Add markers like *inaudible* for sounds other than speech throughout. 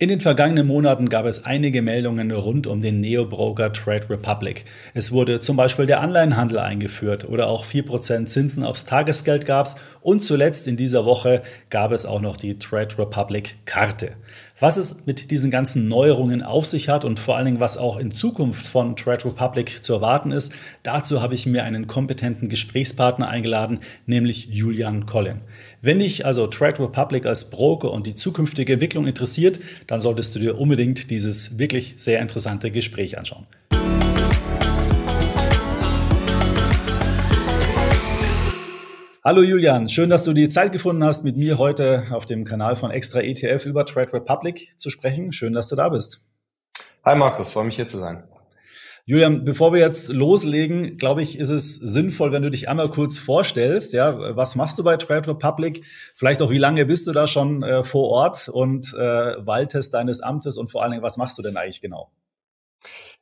In den vergangenen Monaten gab es einige Meldungen rund um den Neo-Broker Trade Republic. Es wurde zum Beispiel der Anleihenhandel eingeführt oder auch 4% Zinsen aufs Tagesgeld gab's und zuletzt in dieser Woche gab es auch noch die Trade Republic Karte. Was es mit diesen ganzen Neuerungen auf sich hat und vor allen Dingen, was auch in Zukunft von Trade Republic zu erwarten ist, dazu habe ich mir einen kompetenten Gesprächspartner eingeladen, nämlich Julian Collin. Wenn dich also Trade Republic als Broker und die zukünftige Entwicklung interessiert, dann solltest du dir unbedingt dieses wirklich sehr interessante Gespräch anschauen. Hallo Julian, schön, dass du die Zeit gefunden hast, mit mir heute auf dem Kanal von Extra ETF über Trade Republic zu sprechen. Schön, dass du da bist. Hi Markus, freue mich hier zu sein. Julian, bevor wir jetzt loslegen, glaube ich, ist es sinnvoll, wenn du dich einmal kurz vorstellst. Ja, was machst du bei Trade Republic? Vielleicht auch, wie lange bist du da schon äh, vor Ort und äh, waltest deines Amtes und vor allen Dingen, was machst du denn eigentlich genau?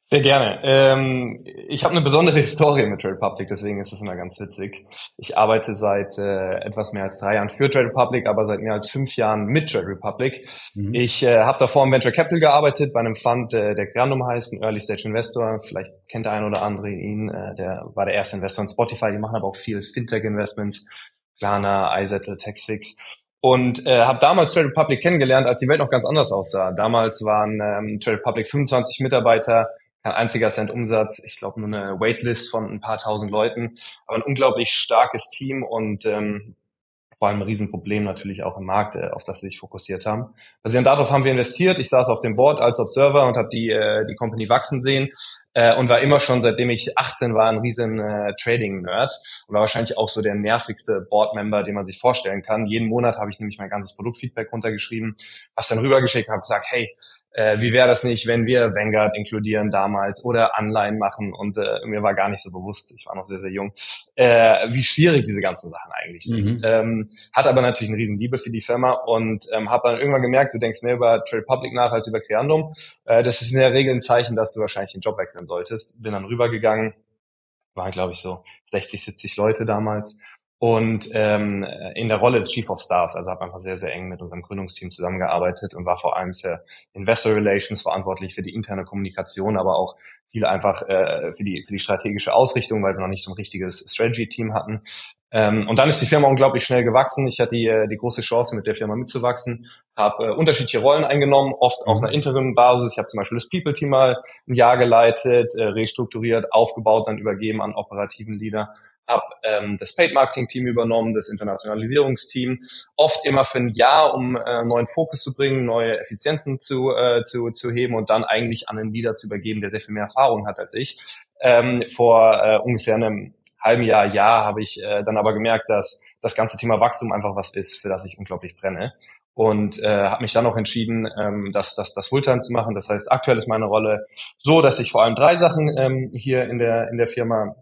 Sehr gerne. Ähm, ich habe eine besondere *laughs* Historie mit Trade Republic, deswegen ist es immer ganz witzig. Ich arbeite seit äh, etwas mehr als drei Jahren für Trade Republic, aber seit mehr als fünf Jahren mit Trade Republic. Mhm. Ich äh, habe davor im Venture Capital gearbeitet, bei einem Fund, äh, der Grandum heißt, ein Early Stage Investor. Vielleicht kennt der ein oder andere ihn. Äh, der war der erste Investor in Spotify. Die machen aber auch viel Fintech-Investments, Klarna, iSettle, Taxfix und äh, habe damals Trade Republic kennengelernt, als die Welt noch ganz anders aussah. Damals waren ähm, Trade Republic 25 Mitarbeiter, kein einziger Cent Umsatz, ich glaube nur eine Waitlist von ein paar tausend Leuten, aber ein unglaublich starkes Team und ähm, vor allem ein Riesenproblem natürlich auch im Markt, äh, auf das sie sich fokussiert haben. Basierend darauf haben wir investiert. Ich saß auf dem Board als Observer und habe die, äh, die Company wachsen sehen äh, und war immer schon, seitdem ich 18 war, ein riesen äh, Trading-Nerd und war wahrscheinlich auch so der nervigste Board-Member, den man sich vorstellen kann. Jeden Monat habe ich nämlich mein ganzes Produktfeedback runtergeschrieben, was dann rübergeschickt und habe gesagt, hey, äh, wie wäre das nicht, wenn wir Vanguard inkludieren damals oder Anleihen machen und äh, mir war gar nicht so bewusst, ich war noch sehr, sehr jung, äh, wie schwierig diese ganzen Sachen eigentlich sind. Mhm. Ähm, hat aber natürlich einen riesen Liebe für die Firma und ähm, habe dann irgendwann gemerkt, du denkst mehr über Trade Public nach als über Creandum. Äh, das ist in der Regel ein Zeichen, dass du wahrscheinlich den Job wechseln solltest. Bin dann rübergegangen, waren glaube ich so 60, 70 Leute damals und ähm, in der Rolle des Chief of Stars, also habe einfach sehr, sehr eng mit unserem Gründungsteam zusammengearbeitet und war vor allem für Investor Relations verantwortlich, für die interne Kommunikation, aber auch viel einfach äh, für, die, für die strategische Ausrichtung, weil wir noch nicht so ein richtiges Strategy-Team hatten. Ähm, und dann ist die Firma unglaublich schnell gewachsen. Ich hatte die, äh, die große Chance, mit der Firma mitzuwachsen, habe äh, unterschiedliche Rollen eingenommen, oft auf mhm. einer Interim-Basis. Ich habe zum Beispiel das People-Team mal ein Jahr geleitet, äh, restrukturiert, aufgebaut, dann übergeben an operativen Leader habe ähm, das Paid Marketing Team übernommen, das Internationalisierungsteam, oft immer für ein Jahr, um äh, neuen Fokus zu bringen, neue Effizienzen zu, äh, zu, zu heben und dann eigentlich an einen Leader zu übergeben, der sehr viel mehr Erfahrung hat als ich. Ähm, vor äh, ungefähr einem halben Jahr, Jahr habe ich äh, dann aber gemerkt, dass das ganze Thema Wachstum einfach was ist, für das ich unglaublich brenne und äh, habe mich dann auch entschieden, ähm, das, das, das Fulltime zu machen. Das heißt, aktuell ist meine Rolle so, dass ich vor allem drei Sachen ähm, hier in der in der Firma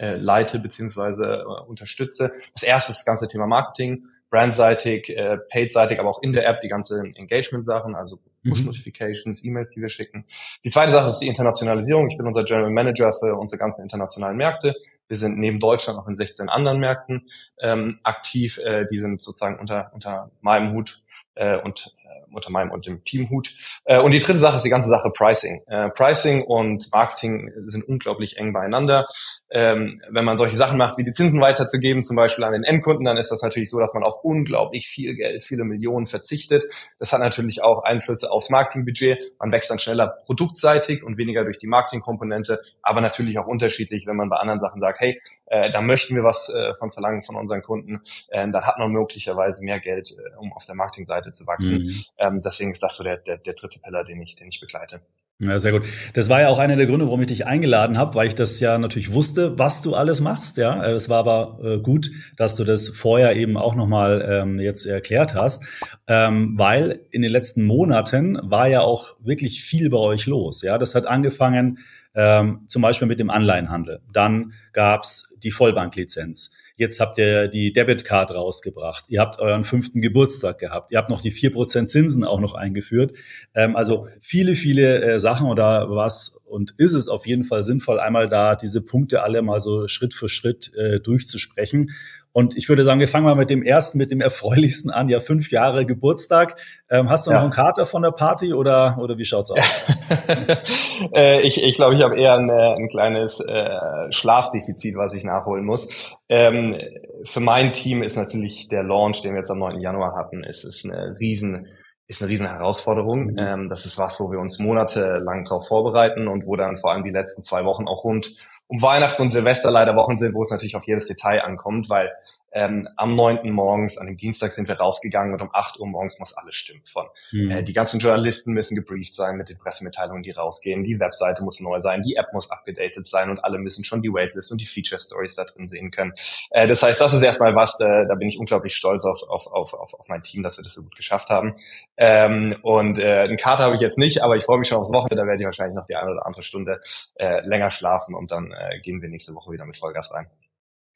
äh, leite beziehungsweise äh, unterstütze. Das erste ist das ganze Thema Marketing, brandseitig, äh, paidseitig, aber auch in der App die ganzen Engagement-Sachen, also Push-Notifications, mhm. E-Mails, die wir schicken. Die zweite Sache ist die Internationalisierung. Ich bin unser General Manager für unsere ganzen internationalen Märkte. Wir sind neben Deutschland noch in 16 anderen Märkten ähm, aktiv. Äh, die sind sozusagen unter, unter meinem Hut äh, und unter meinem und dem Teamhut. Äh, und die dritte Sache ist die ganze Sache Pricing. Äh, Pricing und Marketing sind unglaublich eng beieinander. Ähm, wenn man solche Sachen macht, wie die Zinsen weiterzugeben, zum Beispiel an den Endkunden, dann ist das natürlich so, dass man auf unglaublich viel Geld, viele Millionen verzichtet. Das hat natürlich auch Einflüsse aufs Marketingbudget. Man wächst dann schneller produktseitig und weniger durch die Marketingkomponente, aber natürlich auch unterschiedlich, wenn man bei anderen Sachen sagt, hey, äh, da möchten wir was äh, von verlangen von unseren Kunden, äh, dann hat man möglicherweise mehr Geld, äh, um auf der Marketingseite zu wachsen. Mhm. Ähm, deswegen ist das so der, der, der dritte Pillar, den ich, den ich begleite. Ja, sehr gut. Das war ja auch einer der Gründe, warum ich dich eingeladen habe, weil ich das ja natürlich wusste, was du alles machst. Ja, es war aber äh, gut, dass du das vorher eben auch nochmal ähm, jetzt erklärt hast, ähm, weil in den letzten Monaten war ja auch wirklich viel bei euch los. Ja, das hat angefangen ähm, zum Beispiel mit dem Anleihenhandel. Dann gab's die Vollbanklizenz. Jetzt habt ihr die Debitcard rausgebracht. Ihr habt euren fünften Geburtstag gehabt. Ihr habt noch die vier Prozent Zinsen auch noch eingeführt. Ähm, also viele, viele äh, Sachen oder was und ist es auf jeden Fall sinnvoll, einmal da diese Punkte alle mal so Schritt für Schritt äh, durchzusprechen. Und ich würde sagen, wir fangen mal mit dem ersten, mit dem erfreulichsten an. Ja, fünf Jahre Geburtstag. Ähm, hast du ja. noch einen Kater von der Party oder, oder wie schaut's aus? *laughs* äh, ich ich glaube, ich habe eher ein, äh, ein kleines äh, Schlafdefizit, was ich nachholen muss. Ähm, für mein Team ist natürlich der Launch, den wir jetzt am 9. Januar hatten, ist, ist eine riesen ist eine riesen Herausforderung. Mhm. Ähm, das ist was, wo wir uns monatelang darauf vorbereiten und wo dann vor allem die letzten zwei Wochen auch rund um Weihnachten und Silvester leider Wochen sind, wo es natürlich auf jedes Detail ankommt, weil ähm, am 9. morgens, an dem Dienstag sind wir rausgegangen und um 8 Uhr morgens muss alles stimmen. Von mhm. äh, die ganzen Journalisten müssen gebrieft sein mit den Pressemitteilungen, die rausgehen, die Webseite muss neu sein, die App muss abgedatet sein und alle müssen schon die Waitlist und die Feature Stories da drin sehen können. Äh, das heißt, das ist erstmal was, äh, da bin ich unglaublich stolz auf, auf, auf, auf, auf mein Team, dass wir das so gut geschafft haben. Ähm, und äh, einen Kater habe ich jetzt nicht, aber ich freue mich schon aufs Wochenende, da werde ich wahrscheinlich noch die eine oder andere Stunde äh, länger schlafen und dann äh, gehen wir nächste Woche wieder mit Vollgas rein.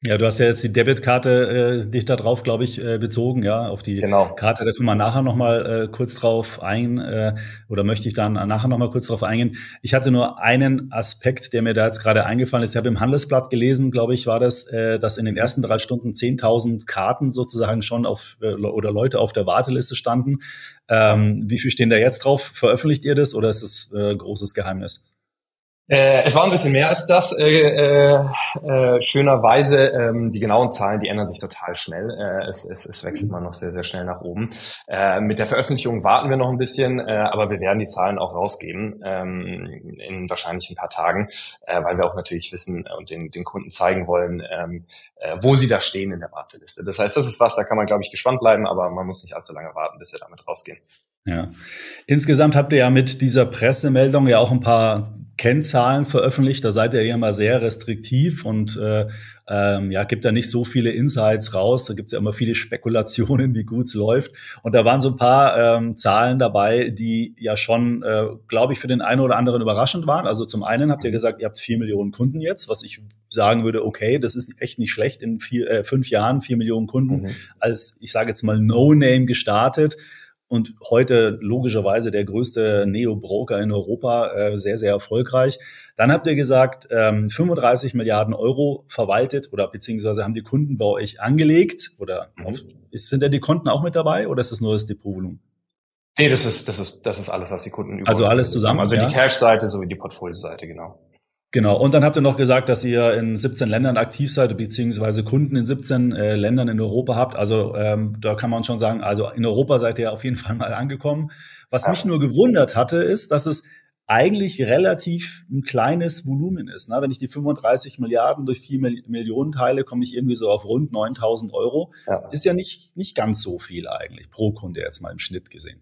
Ja, du hast ja jetzt die Debitkarte äh, dich da drauf, glaube ich, äh, bezogen, ja, auf die genau. Karte. Da können wir nachher noch mal äh, kurz drauf ein äh, oder möchte ich dann nachher noch mal kurz drauf eingehen. Ich hatte nur einen Aspekt, der mir da jetzt gerade eingefallen ist. Ich habe im Handelsblatt gelesen, glaube ich, war das, äh, dass in den ersten drei Stunden 10.000 Karten sozusagen schon auf äh, oder Leute auf der Warteliste standen. Ähm, wie viel stehen da jetzt drauf? Veröffentlicht ihr das oder ist das äh, großes Geheimnis? Äh, es war ein bisschen mehr als das. Äh, äh, äh, schönerweise, ähm, die genauen Zahlen, die ändern sich total schnell. Äh, es, es, es wechselt mal noch sehr, sehr schnell nach oben. Äh, mit der Veröffentlichung warten wir noch ein bisschen, äh, aber wir werden die Zahlen auch rausgeben ähm, in wahrscheinlich ein paar Tagen, äh, weil wir auch natürlich wissen und den, den Kunden zeigen wollen, ähm, äh, wo sie da stehen in der Warteliste. Das heißt, das ist was, da kann man, glaube ich, gespannt bleiben, aber man muss nicht allzu lange warten, bis wir damit rausgehen. Ja. Insgesamt habt ihr ja mit dieser Pressemeldung ja auch ein paar Kennzahlen veröffentlicht. Da seid ihr ja immer sehr restriktiv und äh, ähm, ja, gibt da nicht so viele Insights raus. Da gibt es ja immer viele *laughs* Spekulationen, wie gut es läuft. Und da waren so ein paar ähm, Zahlen dabei, die ja schon, äh, glaube ich, für den einen oder anderen überraschend waren. Also zum einen habt ihr gesagt, ihr habt vier Millionen Kunden jetzt, was ich sagen würde, okay, das ist echt nicht schlecht in vier, äh, fünf Jahren, vier Millionen Kunden mhm. als, ich sage jetzt mal, No-Name gestartet und heute logischerweise der größte Neo-Broker in Europa, äh, sehr, sehr erfolgreich. Dann habt ihr gesagt, ähm, 35 Milliarden Euro verwaltet oder beziehungsweise haben die Kunden bei euch angelegt oder mhm. auf, ist, sind da die Konten auch mit dabei oder ist das nur das Depotvolumen? Nee, das ist, das ist, das ist alles, was die Kunden über Also alles zusammen. Also ja? die Cash-Seite sowie die Portfolio-Seite, genau. Genau. Und dann habt ihr noch gesagt, dass ihr in 17 Ländern aktiv seid, beziehungsweise Kunden in 17 äh, Ländern in Europa habt. Also ähm, da kann man schon sagen, also in Europa seid ihr auf jeden Fall mal angekommen. Was ja. mich nur gewundert hatte, ist, dass es eigentlich relativ ein kleines Volumen ist. Ne? Wenn ich die 35 Milliarden durch 4 Millionen teile, komme ich irgendwie so auf rund 9000 Euro. Ja. Ist ja nicht, nicht ganz so viel eigentlich pro Kunde jetzt mal im Schnitt gesehen.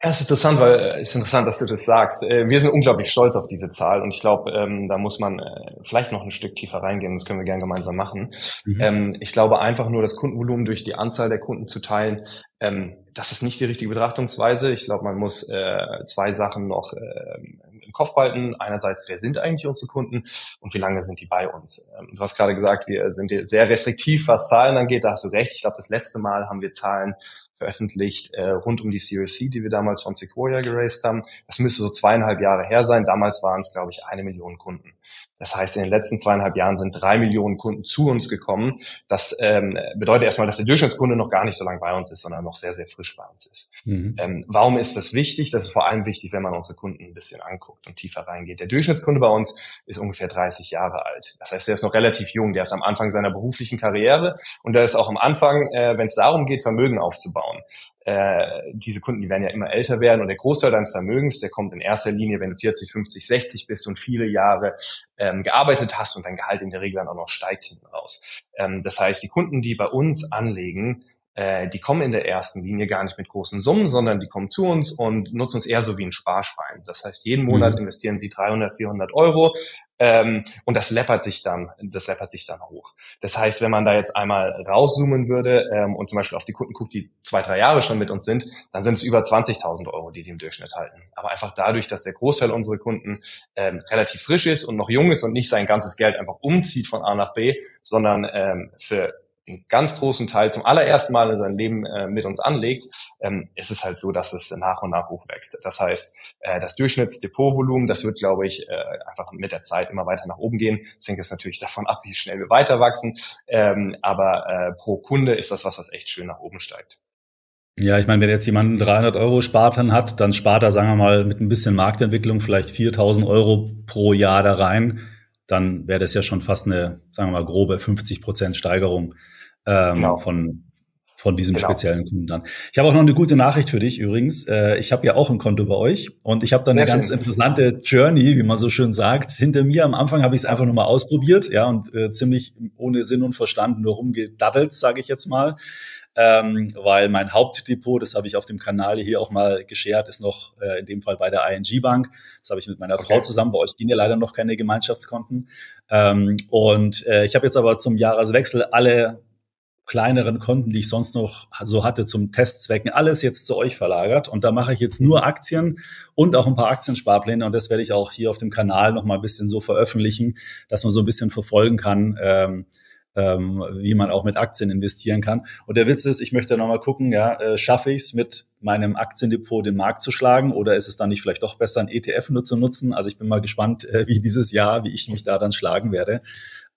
Ja, es ist interessant, weil äh, ist interessant, dass du das sagst. Äh, wir sind unglaublich stolz auf diese Zahl und ich glaube, ähm, da muss man äh, vielleicht noch ein Stück tiefer reingehen. Das können wir gerne gemeinsam machen. Mhm. Ähm, ich glaube, einfach nur das Kundenvolumen durch die Anzahl der Kunden zu teilen, ähm, das ist nicht die richtige Betrachtungsweise. Ich glaube, man muss äh, zwei Sachen noch äh, im Kopf behalten. Einerseits, wer sind eigentlich unsere Kunden und wie lange sind die bei uns? Ähm, du hast gerade gesagt, wir sind sehr restriktiv, was Zahlen angeht. Da hast du recht. Ich glaube, das letzte Mal haben wir Zahlen veröffentlicht äh, rund um die Series C, die wir damals von Sequoia geraced haben. Das müsste so zweieinhalb Jahre her sein. Damals waren es, glaube ich, eine Million Kunden. Das heißt, in den letzten zweieinhalb Jahren sind drei Millionen Kunden zu uns gekommen. Das ähm, bedeutet erstmal, dass der Durchschnittskunde noch gar nicht so lange bei uns ist, sondern noch sehr, sehr frisch bei uns ist. Mhm. Ähm, warum ist das wichtig? Das ist vor allem wichtig, wenn man unsere Kunden ein bisschen anguckt und tiefer reingeht. Der Durchschnittskunde bei uns ist ungefähr 30 Jahre alt. Das heißt, der ist noch relativ jung. Der ist am Anfang seiner beruflichen Karriere und der ist auch am Anfang, äh, wenn es darum geht, Vermögen aufzubauen äh, diese Kunden, die werden ja immer älter werden und der Großteil deines Vermögens, der kommt in erster Linie, wenn du 40, 50, 60 bist und viele Jahre ähm, gearbeitet hast und dein Gehalt in der Regel dann auch noch steigt hinten raus. Ähm, das heißt, die Kunden, die bei uns anlegen, äh, die kommen in der ersten Linie gar nicht mit großen Summen, sondern die kommen zu uns und nutzen uns eher so wie ein Sparschwein. Das heißt, jeden Monat mhm. investieren sie 300, 400 Euro, ähm, und das läppert sich dann, das läppert sich dann hoch. Das heißt, wenn man da jetzt einmal rauszoomen würde ähm, und zum Beispiel auf die Kunden guckt, die zwei, drei Jahre schon mit uns sind, dann sind es über 20.000 Euro, die die im Durchschnitt halten. Aber einfach dadurch, dass der Großteil unserer Kunden ähm, relativ frisch ist und noch jung ist und nicht sein ganzes Geld einfach umzieht von A nach B, sondern ähm, für einen ganz großen Teil zum allerersten Mal in seinem Leben äh, mit uns anlegt, ähm, ist es halt so, dass es nach und nach hochwächst. Das heißt, äh, das Durchschnittsdepotvolumen, das wird, glaube ich, äh, einfach mit der Zeit immer weiter nach oben gehen. Das hängt jetzt natürlich davon ab, wie schnell wir weiter wachsen. Ähm, aber äh, pro Kunde ist das was, was echt schön nach oben steigt. Ja, ich meine, wenn jetzt jemand 300 Euro Sparplan hat, dann spart er, sagen wir mal, mit ein bisschen Marktentwicklung vielleicht 4000 Euro pro Jahr da rein. Dann wäre das ja schon fast eine, sagen wir mal, grobe 50 Prozent Steigerung ähm, genau. von, von diesem genau. speziellen Kunden dann. Ich habe auch noch eine gute Nachricht für dich übrigens. Äh, ich habe ja auch ein Konto bei euch und ich habe da eine Sehr ganz schön. interessante Journey, wie man so schön sagt, hinter mir. Am Anfang habe ich es einfach nur mal ausprobiert, ja, und äh, ziemlich ohne Sinn und Verstand nur rumgedaddelt, sage ich jetzt mal ähm, weil mein Hauptdepot, das habe ich auf dem Kanal hier auch mal geschert, ist noch äh, in dem Fall bei der ING Bank. Das habe ich mit meiner okay. Frau zusammen. Bei euch gehen ja leider noch keine Gemeinschaftskonten. Ähm, und äh, ich habe jetzt aber zum Jahreswechsel alle kleineren Konten, die ich sonst noch so hatte zum Testzwecken, alles jetzt zu euch verlagert. Und da mache ich jetzt nur Aktien und auch ein paar Aktiensparpläne. Und das werde ich auch hier auf dem Kanal noch mal ein bisschen so veröffentlichen, dass man so ein bisschen verfolgen kann, ähm, ähm, wie man auch mit Aktien investieren kann. Und der Witz ist, ich möchte nochmal gucken, ja, äh, schaffe ich es mit meinem Aktiendepot den Markt zu schlagen oder ist es dann nicht vielleicht doch besser, ein ETF nur zu nutzen? Also ich bin mal gespannt, äh, wie dieses Jahr, wie ich mich da dann schlagen werde.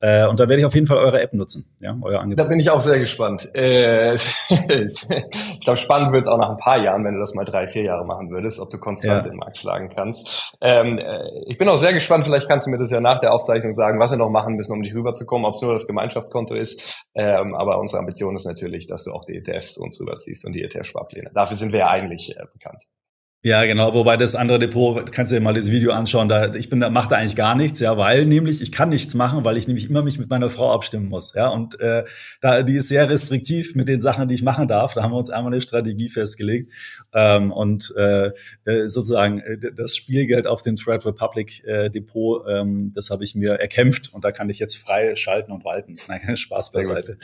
Äh, und da werde ich auf jeden Fall eure App nutzen, ja, euer Angebot. Da bin ich auch sehr gespannt. Äh, *laughs* ich glaube, spannend wird es auch nach ein paar Jahren, wenn du das mal drei, vier Jahre machen würdest, ob du konstant ja. den Markt schlagen kannst. Ähm, äh, ich bin auch sehr gespannt, vielleicht kannst du mir das ja nach der Aufzeichnung sagen, was wir noch machen müssen, um dich rüberzukommen, ob es nur das Gemeinschaftskonto ist. Ähm, aber unsere Ambition ist natürlich, dass du auch die ETFs uns rüberziehst und die ETF-Sparpläne. Dafür sind wir ja eigentlich äh, bekannt. Ja, genau. Wobei das andere Depot, kannst du dir mal das Video anschauen, da, ich bin, da macht da eigentlich gar nichts, ja, weil nämlich ich kann nichts machen, weil ich nämlich immer mich mit meiner Frau abstimmen muss, ja, und äh, da die ist sehr restriktiv mit den Sachen, die ich machen darf. Da haben wir uns einmal eine Strategie festgelegt ähm, und äh, äh sozusagen äh, das Spielgeld auf dem Trade Republic äh, Depot, ähm, das habe ich mir erkämpft und da kann ich jetzt frei schalten und walten. *laughs* Nein, Spaß beiseite.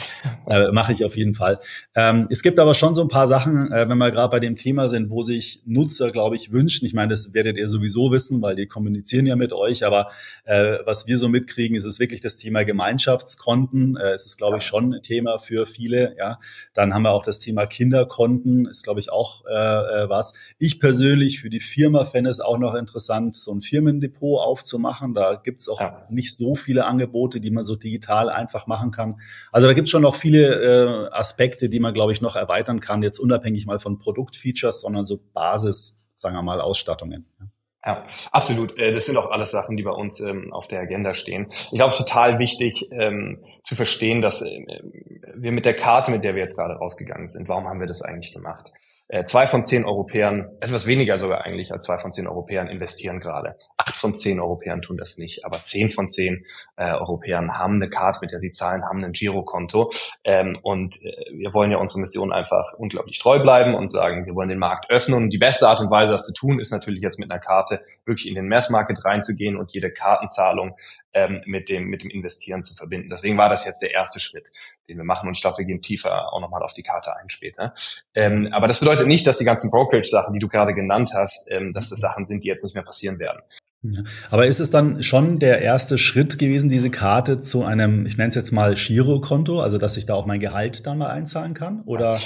Äh, Mache ich auf jeden Fall. Ähm, es gibt aber schon so ein paar Sachen, äh, wenn wir gerade bei dem Thema sind, wo sich Nutzer Nutzer, glaube ich, wünschen. Ich meine, das werdet ihr sowieso wissen, weil die kommunizieren ja mit euch. Aber äh, was wir so mitkriegen, ist es wirklich das Thema Gemeinschaftskonten. Äh, es ist, glaube ich, schon ein Thema für viele. Ja, dann haben wir auch das Thema Kinderkonten. Ist, glaube ich, auch äh, äh, was. Ich persönlich für die Firma fände es auch noch interessant, so ein Firmendepot aufzumachen. Da gibt es auch ja. nicht so viele Angebote, die man so digital einfach machen kann. Also da gibt es schon noch viele äh, Aspekte, die man, glaube ich, noch erweitern kann. Jetzt unabhängig mal von Produktfeatures, sondern so Basis sagen wir mal, Ausstattungen. Ja, absolut. Äh, das sind auch alles Sachen, die bei uns ähm, auf der Agenda stehen. Ich glaube, es ist total wichtig ähm, zu verstehen, dass äh, wir mit der Karte, mit der wir jetzt gerade rausgegangen sind, warum haben wir das eigentlich gemacht? Äh, zwei von zehn Europäern, etwas weniger sogar eigentlich als zwei von zehn Europäern investieren gerade. Acht von zehn Europäern tun das nicht, aber zehn von zehn äh, Europäern haben eine Karte, mit der sie zahlen, haben ein Girokonto. Ähm, und äh, wir wollen ja unsere Mission einfach unglaublich treu bleiben und sagen, wir wollen den Markt öffnen. Und die beste Art und Weise, das zu tun, ist natürlich jetzt mit einer Karte wirklich in den Mass-Market reinzugehen und jede Kartenzahlung ähm, mit, dem, mit dem Investieren zu verbinden. Deswegen war das jetzt der erste Schritt den wir machen. Und ich glaube, wir gehen tiefer auch nochmal auf die Karte ein später. Ähm, aber das bedeutet nicht, dass die ganzen Brokerage-Sachen, die du gerade genannt hast, ähm, dass das Sachen sind, die jetzt nicht mehr passieren werden. Aber ist es dann schon der erste Schritt gewesen, diese Karte zu einem, ich nenne es jetzt mal Girokonto, also dass ich da auch mein Gehalt dann mal einzahlen kann? Oder? Ja.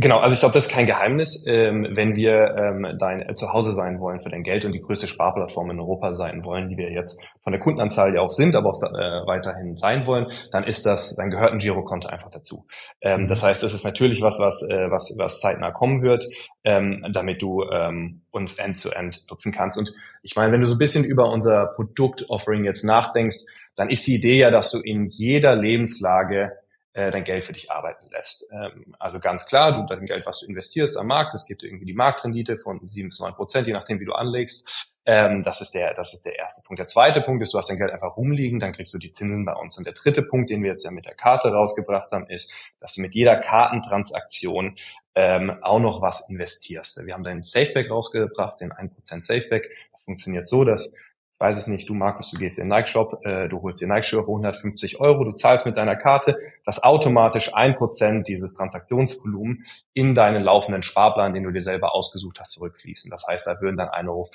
Genau, also ich glaube, das ist kein Geheimnis. Ähm, wenn wir ähm, dein äh, Zuhause sein wollen für dein Geld und die größte Sparplattform in Europa sein wollen, die wir jetzt von der Kundenanzahl ja auch sind, aber auch äh, weiterhin sein wollen, dann ist das, dann gehört ein Girokonto einfach dazu. Ähm, das heißt, das ist natürlich was, was, äh, was, was zeitnah kommen wird, ähm, damit du ähm, uns end-to-end -end nutzen kannst. Und ich meine, wenn du so ein bisschen über unser Produkt-Offering jetzt nachdenkst, dann ist die Idee ja, dass du in jeder Lebenslage äh, dein Geld für dich arbeiten lässt. Ähm, also ganz klar, du dein Geld, was du investierst am Markt, das gibt irgendwie die Marktrendite von 7 bis 9 Prozent, je nachdem, wie du anlegst. Ähm, das ist der, das ist der erste Punkt. Der zweite Punkt ist, du hast dein Geld einfach rumliegen, dann kriegst du die Zinsen bei uns. Und der dritte Punkt, den wir jetzt ja mit der Karte rausgebracht haben, ist, dass du mit jeder Kartentransaktion ähm, auch noch was investierst. Wir haben deinen Safeback rausgebracht, den 1% Safeback. Das funktioniert so, dass weiß es nicht, du Markus, du gehst in den Nike-Shop, äh, du holst dir Nike-Schuhe für 150 Euro, du zahlst mit deiner Karte, dass automatisch ein Prozent dieses Transaktionsvolumen in deinen laufenden Sparplan, den du dir selber ausgesucht hast, zurückfließen. Das heißt, da würden dann 1,50 Euro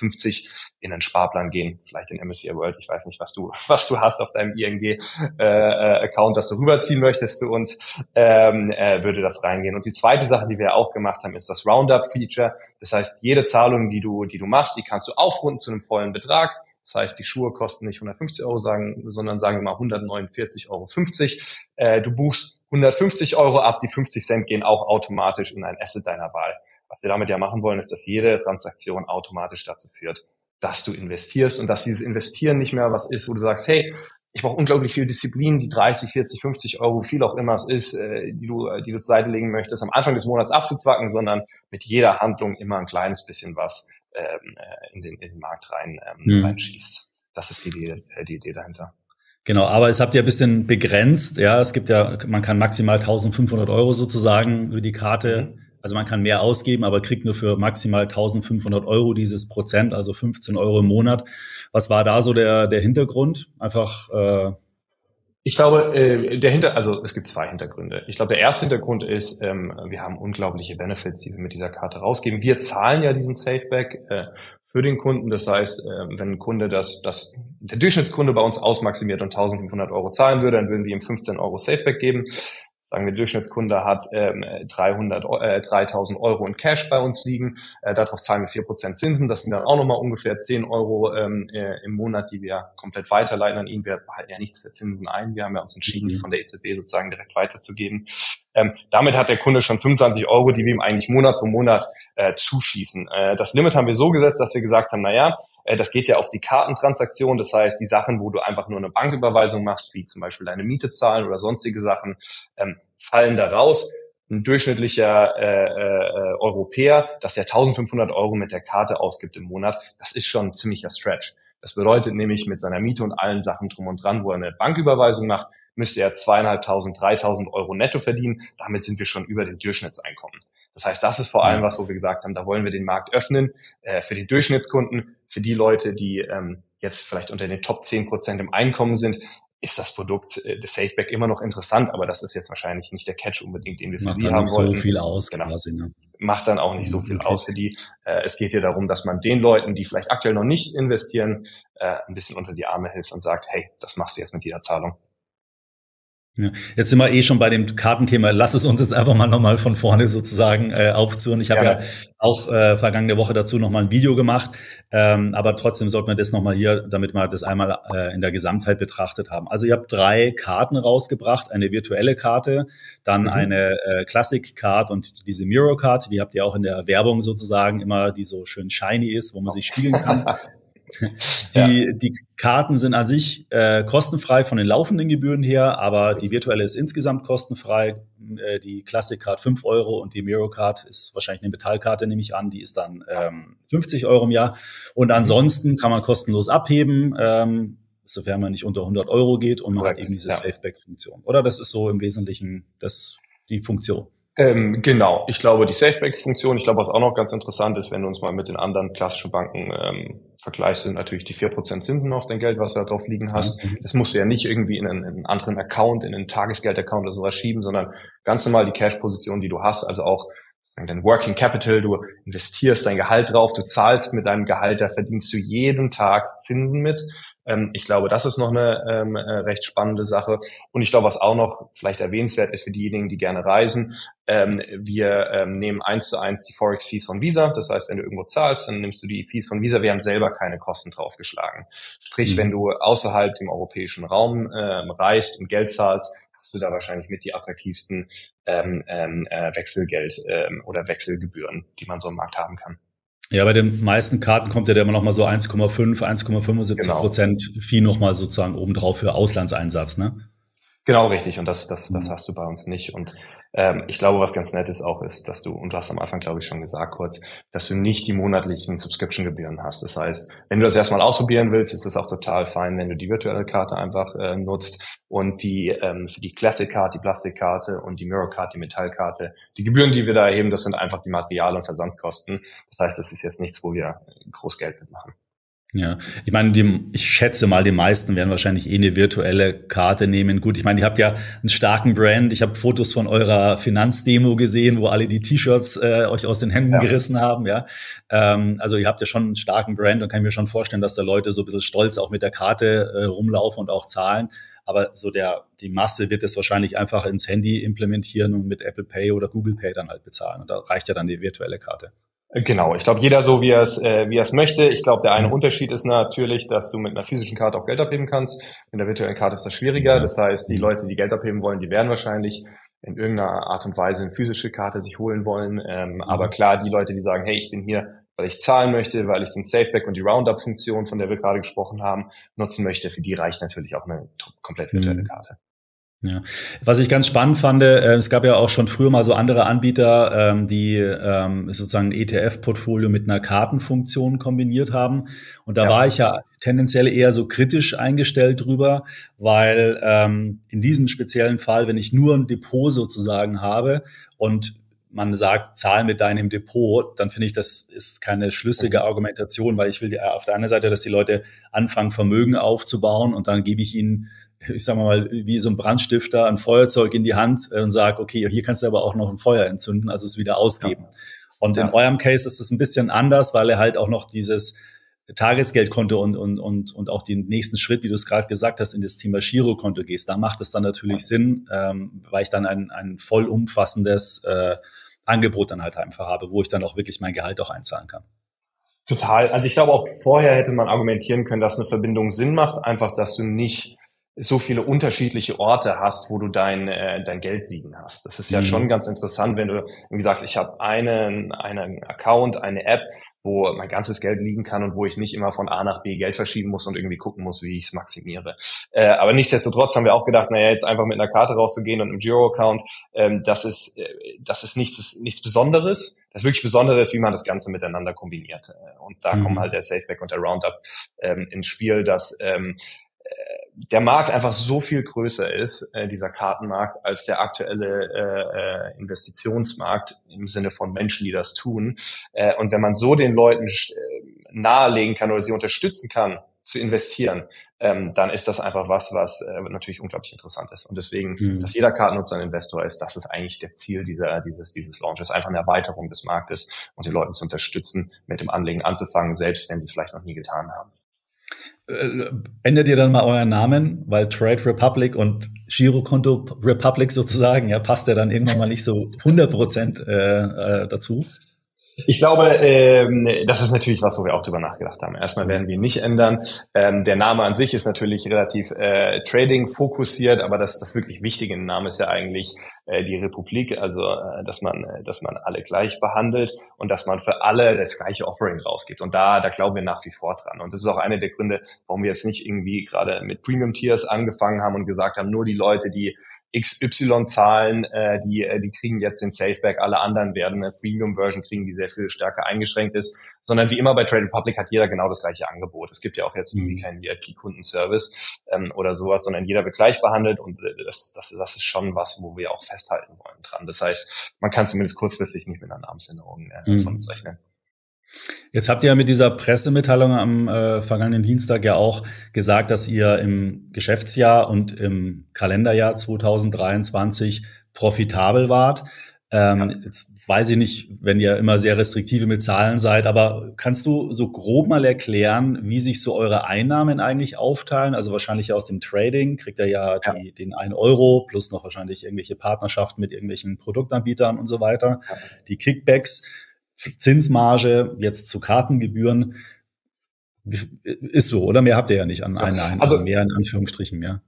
in den Sparplan gehen, vielleicht in MSCI World, ich weiß nicht, was du, *laughs* was du hast auf deinem ING-Account, äh, das du rüberziehen möchtest zu uns, ähm, äh, würde das reingehen. Und die zweite Sache, die wir auch gemacht haben, ist das Roundup-Feature. Das heißt, jede Zahlung, die du, die du machst, die kannst du aufrunden zu einem vollen Betrag das heißt, die Schuhe kosten nicht 150 Euro, sagen, sondern sagen wir mal 149,50 Euro. Äh, du buchst 150 Euro ab, die 50 Cent gehen auch automatisch in ein Asset deiner Wahl. Was wir damit ja machen wollen, ist, dass jede Transaktion automatisch dazu führt, dass du investierst und dass dieses Investieren nicht mehr was ist, wo du sagst, hey, ich brauche unglaublich viel Disziplin, die 30, 40, 50 Euro, viel auch immer es ist, äh, die du, die du zur Seite legen möchtest, am Anfang des Monats abzuzwacken, sondern mit jeder Handlung immer ein kleines bisschen was ähm, äh, in, den, in den Markt rein ähm, mhm. reinschießt. Das ist die Idee, äh, die Idee dahinter. Genau, aber es habt ihr ein bisschen begrenzt. Ja, es gibt ja, man kann maximal 1500 Euro sozusagen über die Karte. Mhm. Also man kann mehr ausgeben, aber kriegt nur für maximal 1500 Euro dieses Prozent, also 15 Euro im Monat. Was war da so der, der Hintergrund? Einfach äh, ich glaube, äh, der Hinter, also es gibt zwei Hintergründe. Ich glaube, der erste Hintergrund ist, ähm, wir haben unglaubliche Benefits, die wir mit dieser Karte rausgeben. Wir zahlen ja diesen Safeback äh, für den Kunden. Das heißt, äh, wenn ein Kunde das, das, der Durchschnittskunde bei uns ausmaximiert und 1500 Euro zahlen würde, dann würden wir ihm 15 Euro Safeback geben sagen wir, der Durchschnittskunde hat ähm, 300, äh, 3000 Euro in Cash bei uns liegen. Äh, darauf zahlen wir vier Prozent Zinsen. Das sind dann auch nochmal ungefähr 10 Euro ähm, äh, im Monat, die wir komplett weiterleiten an ihn. Wir behalten ja nichts der Zinsen ein. Wir haben ja uns entschieden, die mhm. von der EZB sozusagen direkt weiterzugeben. Ähm, damit hat der Kunde schon 25 Euro, die wir ihm eigentlich Monat für Monat äh, zuschießen. Äh, das Limit haben wir so gesetzt, dass wir gesagt haben, naja, das geht ja auf die Kartentransaktion, das heißt die Sachen, wo du einfach nur eine Banküberweisung machst, wie zum Beispiel deine Miete zahlen oder sonstige Sachen, ähm, fallen da raus. Ein durchschnittlicher äh, äh, Europäer, dass er 1500 Euro mit der Karte ausgibt im Monat, das ist schon ein ziemlicher Stretch. Das bedeutet nämlich mit seiner Miete und allen Sachen drum und dran, wo er eine Banküberweisung macht, müsste er zweieinhalbtausend, dreitausend Euro netto verdienen. Damit sind wir schon über dem Durchschnittseinkommen. Das heißt, das ist vor allem was, wo wir gesagt haben, da wollen wir den Markt öffnen äh, für die Durchschnittskunden, für die Leute, die ähm, jetzt vielleicht unter den Top 10 Prozent im Einkommen sind, ist das Produkt äh, des Safeback immer noch interessant, aber das ist jetzt wahrscheinlich nicht der Catch unbedingt, den wir für Macht Sie haben nicht wollten. so viel aus, genau. quasi, ne? Macht dann auch nicht so viel okay. aus für die. Äh, es geht hier darum, dass man den Leuten, die vielleicht aktuell noch nicht investieren, äh, ein bisschen unter die Arme hilft und sagt, hey, das machst du jetzt mit jeder Zahlung. Ja. Jetzt sind wir eh schon bei dem Kartenthema. Lass es uns jetzt einfach mal nochmal von vorne sozusagen äh, aufzuhören. Ich habe ja. ja auch äh, vergangene Woche dazu nochmal ein Video gemacht, ähm, aber trotzdem sollten wir das nochmal hier, damit wir das einmal äh, in der Gesamtheit betrachtet haben. Also ihr habt drei Karten rausgebracht, eine virtuelle Karte, dann mhm. eine äh, Classic Card und diese Mirror Card, die habt ihr auch in der Werbung sozusagen immer, die so schön shiny ist, wo man sich spiegeln kann. *laughs* Die, ja. die Karten sind an sich äh, kostenfrei von den laufenden Gebühren her, aber die virtuelle ist insgesamt kostenfrei. Äh, die Classic Card 5 Euro und die Miro Card ist wahrscheinlich eine Metallkarte, nehme ich an, die ist dann ähm, 50 Euro im Jahr. Und mhm. ansonsten kann man kostenlos abheben, ähm, sofern man nicht unter 100 Euro geht und man Correct. hat eben diese ja. Safeback-Funktion. Oder das ist so im Wesentlichen das, die Funktion. Ähm, genau, ich glaube, die Safeback-Funktion, ich glaube, was auch noch ganz interessant ist, wenn du uns mal mit den anderen klassischen Banken ähm, vergleichst, sind natürlich die 4% Zinsen auf dein Geld, was du da drauf liegen hast. Mhm. Das musst du ja nicht irgendwie in einen, in einen anderen Account, in einen Tagesgeld-Account oder sowas schieben, sondern ganz normal die Cash-Position, die du hast, also auch dein Working Capital, du investierst dein Gehalt drauf, du zahlst mit deinem Gehalt, da verdienst du jeden Tag Zinsen mit. Ähm, ich glaube, das ist noch eine ähm, äh, recht spannende Sache. Und ich glaube, was auch noch vielleicht erwähnenswert ist für diejenigen, die gerne reisen, ähm, wir ähm, nehmen eins zu eins die Forex-Fees von Visa. Das heißt, wenn du irgendwo zahlst, dann nimmst du die Fees von Visa. Wir haben selber keine Kosten draufgeschlagen. Sprich, mhm. wenn du außerhalb dem europäischen Raum ähm, reist und Geld zahlst, hast du da wahrscheinlich mit die attraktivsten ähm, ähm, äh, Wechselgeld ähm, oder Wechselgebühren, die man so im Markt haben kann. Ja, bei den meisten Karten kommt ja immer noch mal so 1,5, 1,75 genau. Prozent Fee noch mal sozusagen obendrauf für Auslandseinsatz, ne? Genau, richtig. Und das, das, das mhm. hast du bei uns nicht. Und ähm, ich glaube, was ganz nett ist auch, ist, dass du, und du hast am Anfang, glaube ich, schon gesagt kurz, dass du nicht die monatlichen Subscription-Gebühren hast. Das heißt, wenn du das erstmal ausprobieren willst, ist es auch total fein, wenn du die virtuelle Karte einfach äh, nutzt und die ähm, für die Classic Card, die Plastikkarte und die Mirror Card, die Metallkarte. Die Gebühren, die wir da erheben, das sind einfach die Material- und Versandskosten. Das heißt, es ist jetzt nichts, wo wir groß Geld mitmachen. Ja, ich meine, die, ich schätze mal, die meisten werden wahrscheinlich eh eine virtuelle Karte nehmen. Gut, ich meine, ihr habt ja einen starken Brand. Ich habe Fotos von eurer Finanzdemo gesehen, wo alle die T-Shirts äh, euch aus den Händen ja. gerissen haben. Ja, ähm, also ihr habt ja schon einen starken Brand und kann mir schon vorstellen, dass da Leute so ein bisschen stolz auch mit der Karte äh, rumlaufen und auch zahlen. Aber so der die Masse wird es wahrscheinlich einfach ins Handy implementieren und mit Apple Pay oder Google Pay dann halt bezahlen. Und da reicht ja dann die virtuelle Karte. Genau, ich glaube, jeder so, wie er es äh, wie er es möchte. Ich glaube, der eine Unterschied ist natürlich, dass du mit einer physischen Karte auch Geld abheben kannst. Mit der virtuellen Karte ist das schwieriger. Das heißt, die Leute, die Geld abheben wollen, die werden wahrscheinlich in irgendeiner Art und Weise eine physische Karte sich holen wollen. Ähm, aber klar, die Leute, die sagen, hey, ich bin hier, weil ich zahlen möchte, weil ich den Safeback und die Roundup-Funktion, von der wir gerade gesprochen haben, nutzen möchte, für die reicht natürlich auch eine komplett virtuelle mhm. Karte. Ja. Was ich ganz spannend fand, äh, es gab ja auch schon früher mal so andere Anbieter, ähm, die ähm, sozusagen ein ETF-Portfolio mit einer Kartenfunktion kombiniert haben. Und da ja. war ich ja tendenziell eher so kritisch eingestellt drüber, weil ähm, in diesem speziellen Fall, wenn ich nur ein Depot sozusagen habe und man sagt, zahl mit deinem Depot, dann finde ich, das ist keine schlüssige. Argumentation, weil ich will ja auf der einen Seite, dass die Leute anfangen, Vermögen aufzubauen und dann gebe ich ihnen ich sag mal, wie so ein Brandstifter ein Feuerzeug in die Hand äh, und sage, okay, hier kannst du aber auch noch ein Feuer entzünden, also es wieder ausgeben. Ja. Und ja. in eurem Case ist es ein bisschen anders, weil er halt auch noch dieses Tagesgeldkonto und, und, und, und auch den nächsten Schritt, wie du es gerade gesagt hast, in das Thema Girokonto gehst. Da macht es dann natürlich ja. Sinn, ähm, weil ich dann ein, ein vollumfassendes äh, Angebot dann halt einfach habe, wo ich dann auch wirklich mein Gehalt auch einzahlen kann. Total. Also ich glaube, auch vorher hätte man argumentieren können, dass eine Verbindung Sinn macht, einfach, dass du nicht so viele unterschiedliche Orte hast, wo du dein, äh, dein Geld liegen hast. Das ist ja mhm. schon ganz interessant, wenn du irgendwie sagst, ich habe einen, einen Account, eine App, wo mein ganzes Geld liegen kann und wo ich nicht immer von A nach B Geld verschieben muss und irgendwie gucken muss, wie ich es maximiere. Äh, aber nichtsdestotrotz haben wir auch gedacht, naja, jetzt einfach mit einer Karte rauszugehen und einem Giro-Account, ähm, das ist, äh, das ist nichts, nichts Besonderes. Das wirklich Besondere ist, wie man das Ganze miteinander kombiniert. Äh, und da mhm. kommen halt der Safeback und der Roundup ähm, ins Spiel, dass ähm, der Markt einfach so viel größer ist, äh, dieser Kartenmarkt, als der aktuelle äh, äh, Investitionsmarkt im Sinne von Menschen, die das tun. Äh, und wenn man so den Leuten äh, nahelegen kann oder sie unterstützen kann, zu investieren, ähm, dann ist das einfach was, was äh, natürlich unglaublich interessant ist. Und deswegen, mhm. dass jeder Kartennutzer ein Investor ist, das ist eigentlich der Ziel dieser, dieses, dieses Launches, einfach eine Erweiterung des Marktes und die Leute zu unterstützen, mit dem Anlegen anzufangen, selbst wenn sie es vielleicht noch nie getan haben. Äh, ändert ihr dann mal euren Namen, weil Trade Republic und Girokonto Republic sozusagen, ja, passt ja dann irgendwann mal nicht so 100 Prozent äh, äh, dazu. Ich glaube, ähm, das ist natürlich was, wo wir auch drüber nachgedacht haben. Erstmal werden wir ihn nicht ändern. Ähm, der Name an sich ist natürlich relativ äh, Trading fokussiert, aber das, das wirklich Wichtige im Namen ist ja eigentlich äh, die Republik, also äh, dass man, äh, dass man alle gleich behandelt und dass man für alle das gleiche Offering rausgibt. Und da, da glauben wir nach wie vor dran. Und das ist auch einer der Gründe, warum wir jetzt nicht irgendwie gerade mit Premium Tiers angefangen haben und gesagt haben, nur die Leute, die XY zahlen, äh, die, äh, die kriegen jetzt den Safeback, alle anderen werden eine Freemium-Version kriegen, die sehr viel stärker eingeschränkt ist, sondern wie immer bei Trade Republic hat jeder genau das gleiche Angebot. Es gibt ja auch jetzt irgendwie mhm. keinen VIP-Kundenservice ähm, oder sowas, sondern jeder wird gleich behandelt und äh, das, das, das ist schon was, wo wir auch festhalten wollen dran. Das heißt, man kann zumindest kurzfristig nicht mit einer Namensänderung äh, mhm. von uns rechnen. Jetzt habt ihr ja mit dieser Pressemitteilung am äh, vergangenen Dienstag ja auch gesagt, dass ihr im Geschäftsjahr und im Kalenderjahr 2023 profitabel wart. Ähm, ja. Jetzt weiß ich nicht, wenn ihr immer sehr restriktive mit Zahlen seid, aber kannst du so grob mal erklären, wie sich so eure Einnahmen eigentlich aufteilen? Also wahrscheinlich aus dem Trading kriegt ihr ja, ja. Die, den 1 Euro plus noch wahrscheinlich irgendwelche Partnerschaften mit irgendwelchen Produktanbietern und so weiter. Ja. Die Kickbacks Zinsmarge jetzt zu Kartengebühren ist so, oder? Mehr habt ihr ja nicht an Einnahmen, also, also mehr in Anführungsstrichen mehr.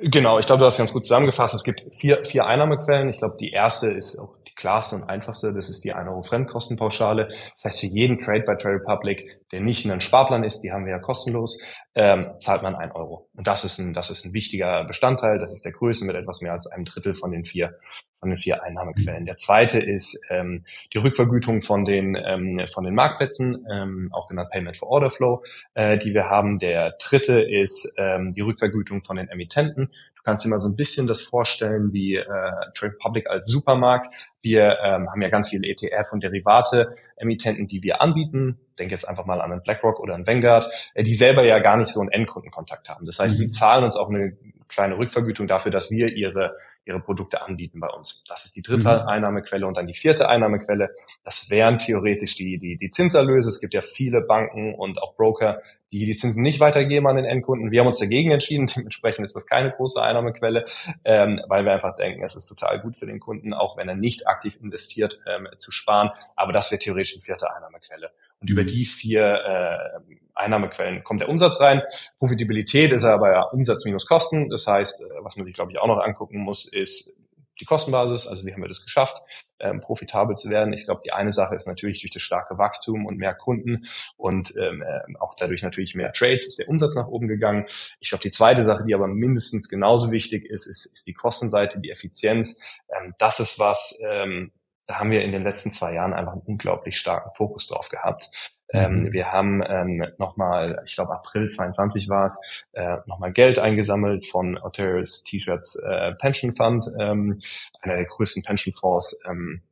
Genau, ich glaube, du hast ganz gut zusammengefasst. Es gibt vier, vier Einnahmequellen. Ich glaube, die erste ist auch die klarste und einfachste. Das ist die 1 Euro Fremdkostenpauschale. Das heißt, für jeden Trade bei Trade Republic, der nicht in einem Sparplan ist, die haben wir ja kostenlos, ähm, zahlt man 1 Euro. Und das ist ein, das ist ein wichtiger Bestandteil. Das ist der Größe mit etwas mehr als einem Drittel von den vier von den vier Einnahmequellen. Der zweite ist ähm, die Rückvergütung von den ähm, von den Marktplätzen, ähm, auch genannt Payment for Order Flow, äh, die wir haben. Der dritte ist ähm, die Rückvergütung von den Emittenten. Du kannst dir mal so ein bisschen das vorstellen wie äh, Trade Public als Supermarkt. Wir ähm, haben ja ganz viele ETF und Derivate, Emittenten, die wir anbieten. Denk jetzt einfach mal an einen BlackRock oder einen Vanguard, äh, die selber ja gar nicht so einen Endkundenkontakt haben. Das heißt, mhm. sie zahlen uns auch eine kleine Rückvergütung dafür, dass wir ihre ihre Produkte anbieten bei uns. Das ist die dritte mhm. Einnahmequelle und dann die vierte Einnahmequelle. Das wären theoretisch die, die, die Zinserlöse. Es gibt ja viele Banken und auch Broker, die die Zinsen nicht weitergeben an den Endkunden. Wir haben uns dagegen entschieden. *laughs* Dementsprechend ist das keine große Einnahmequelle, ähm, weil wir einfach denken, es ist total gut für den Kunden, auch wenn er nicht aktiv investiert, ähm, zu sparen. Aber das wäre theoretisch die vierte Einnahmequelle. Und über die vier äh, Einnahmequellen kommt der Umsatz rein. Profitabilität ist aber ja Umsatz minus Kosten. Das heißt, äh, was man sich, glaube ich, auch noch angucken muss, ist die Kostenbasis. Also wie haben wir das geschafft? ähm, profitabel zu werden. Ich glaube, die eine Sache ist natürlich durch das starke Wachstum und mehr Kunden und ähm, äh, auch dadurch natürlich mehr Trades ist der Umsatz nach oben gegangen. Ich glaube, die zweite Sache, die aber mindestens genauso wichtig ist, ist, ist die Kostenseite, die Effizienz. Ähm, das ist was, ähm, da haben wir in den letzten zwei Jahren einfach einen unglaublich starken Fokus drauf gehabt. Ähm, mhm. wir haben ähm, nochmal, ich glaube April 22 war es, äh, nochmal Geld eingesammelt von Oteris T-Shirts äh, Pension Fund, ähm, einer der größten Pensionfonds ähm,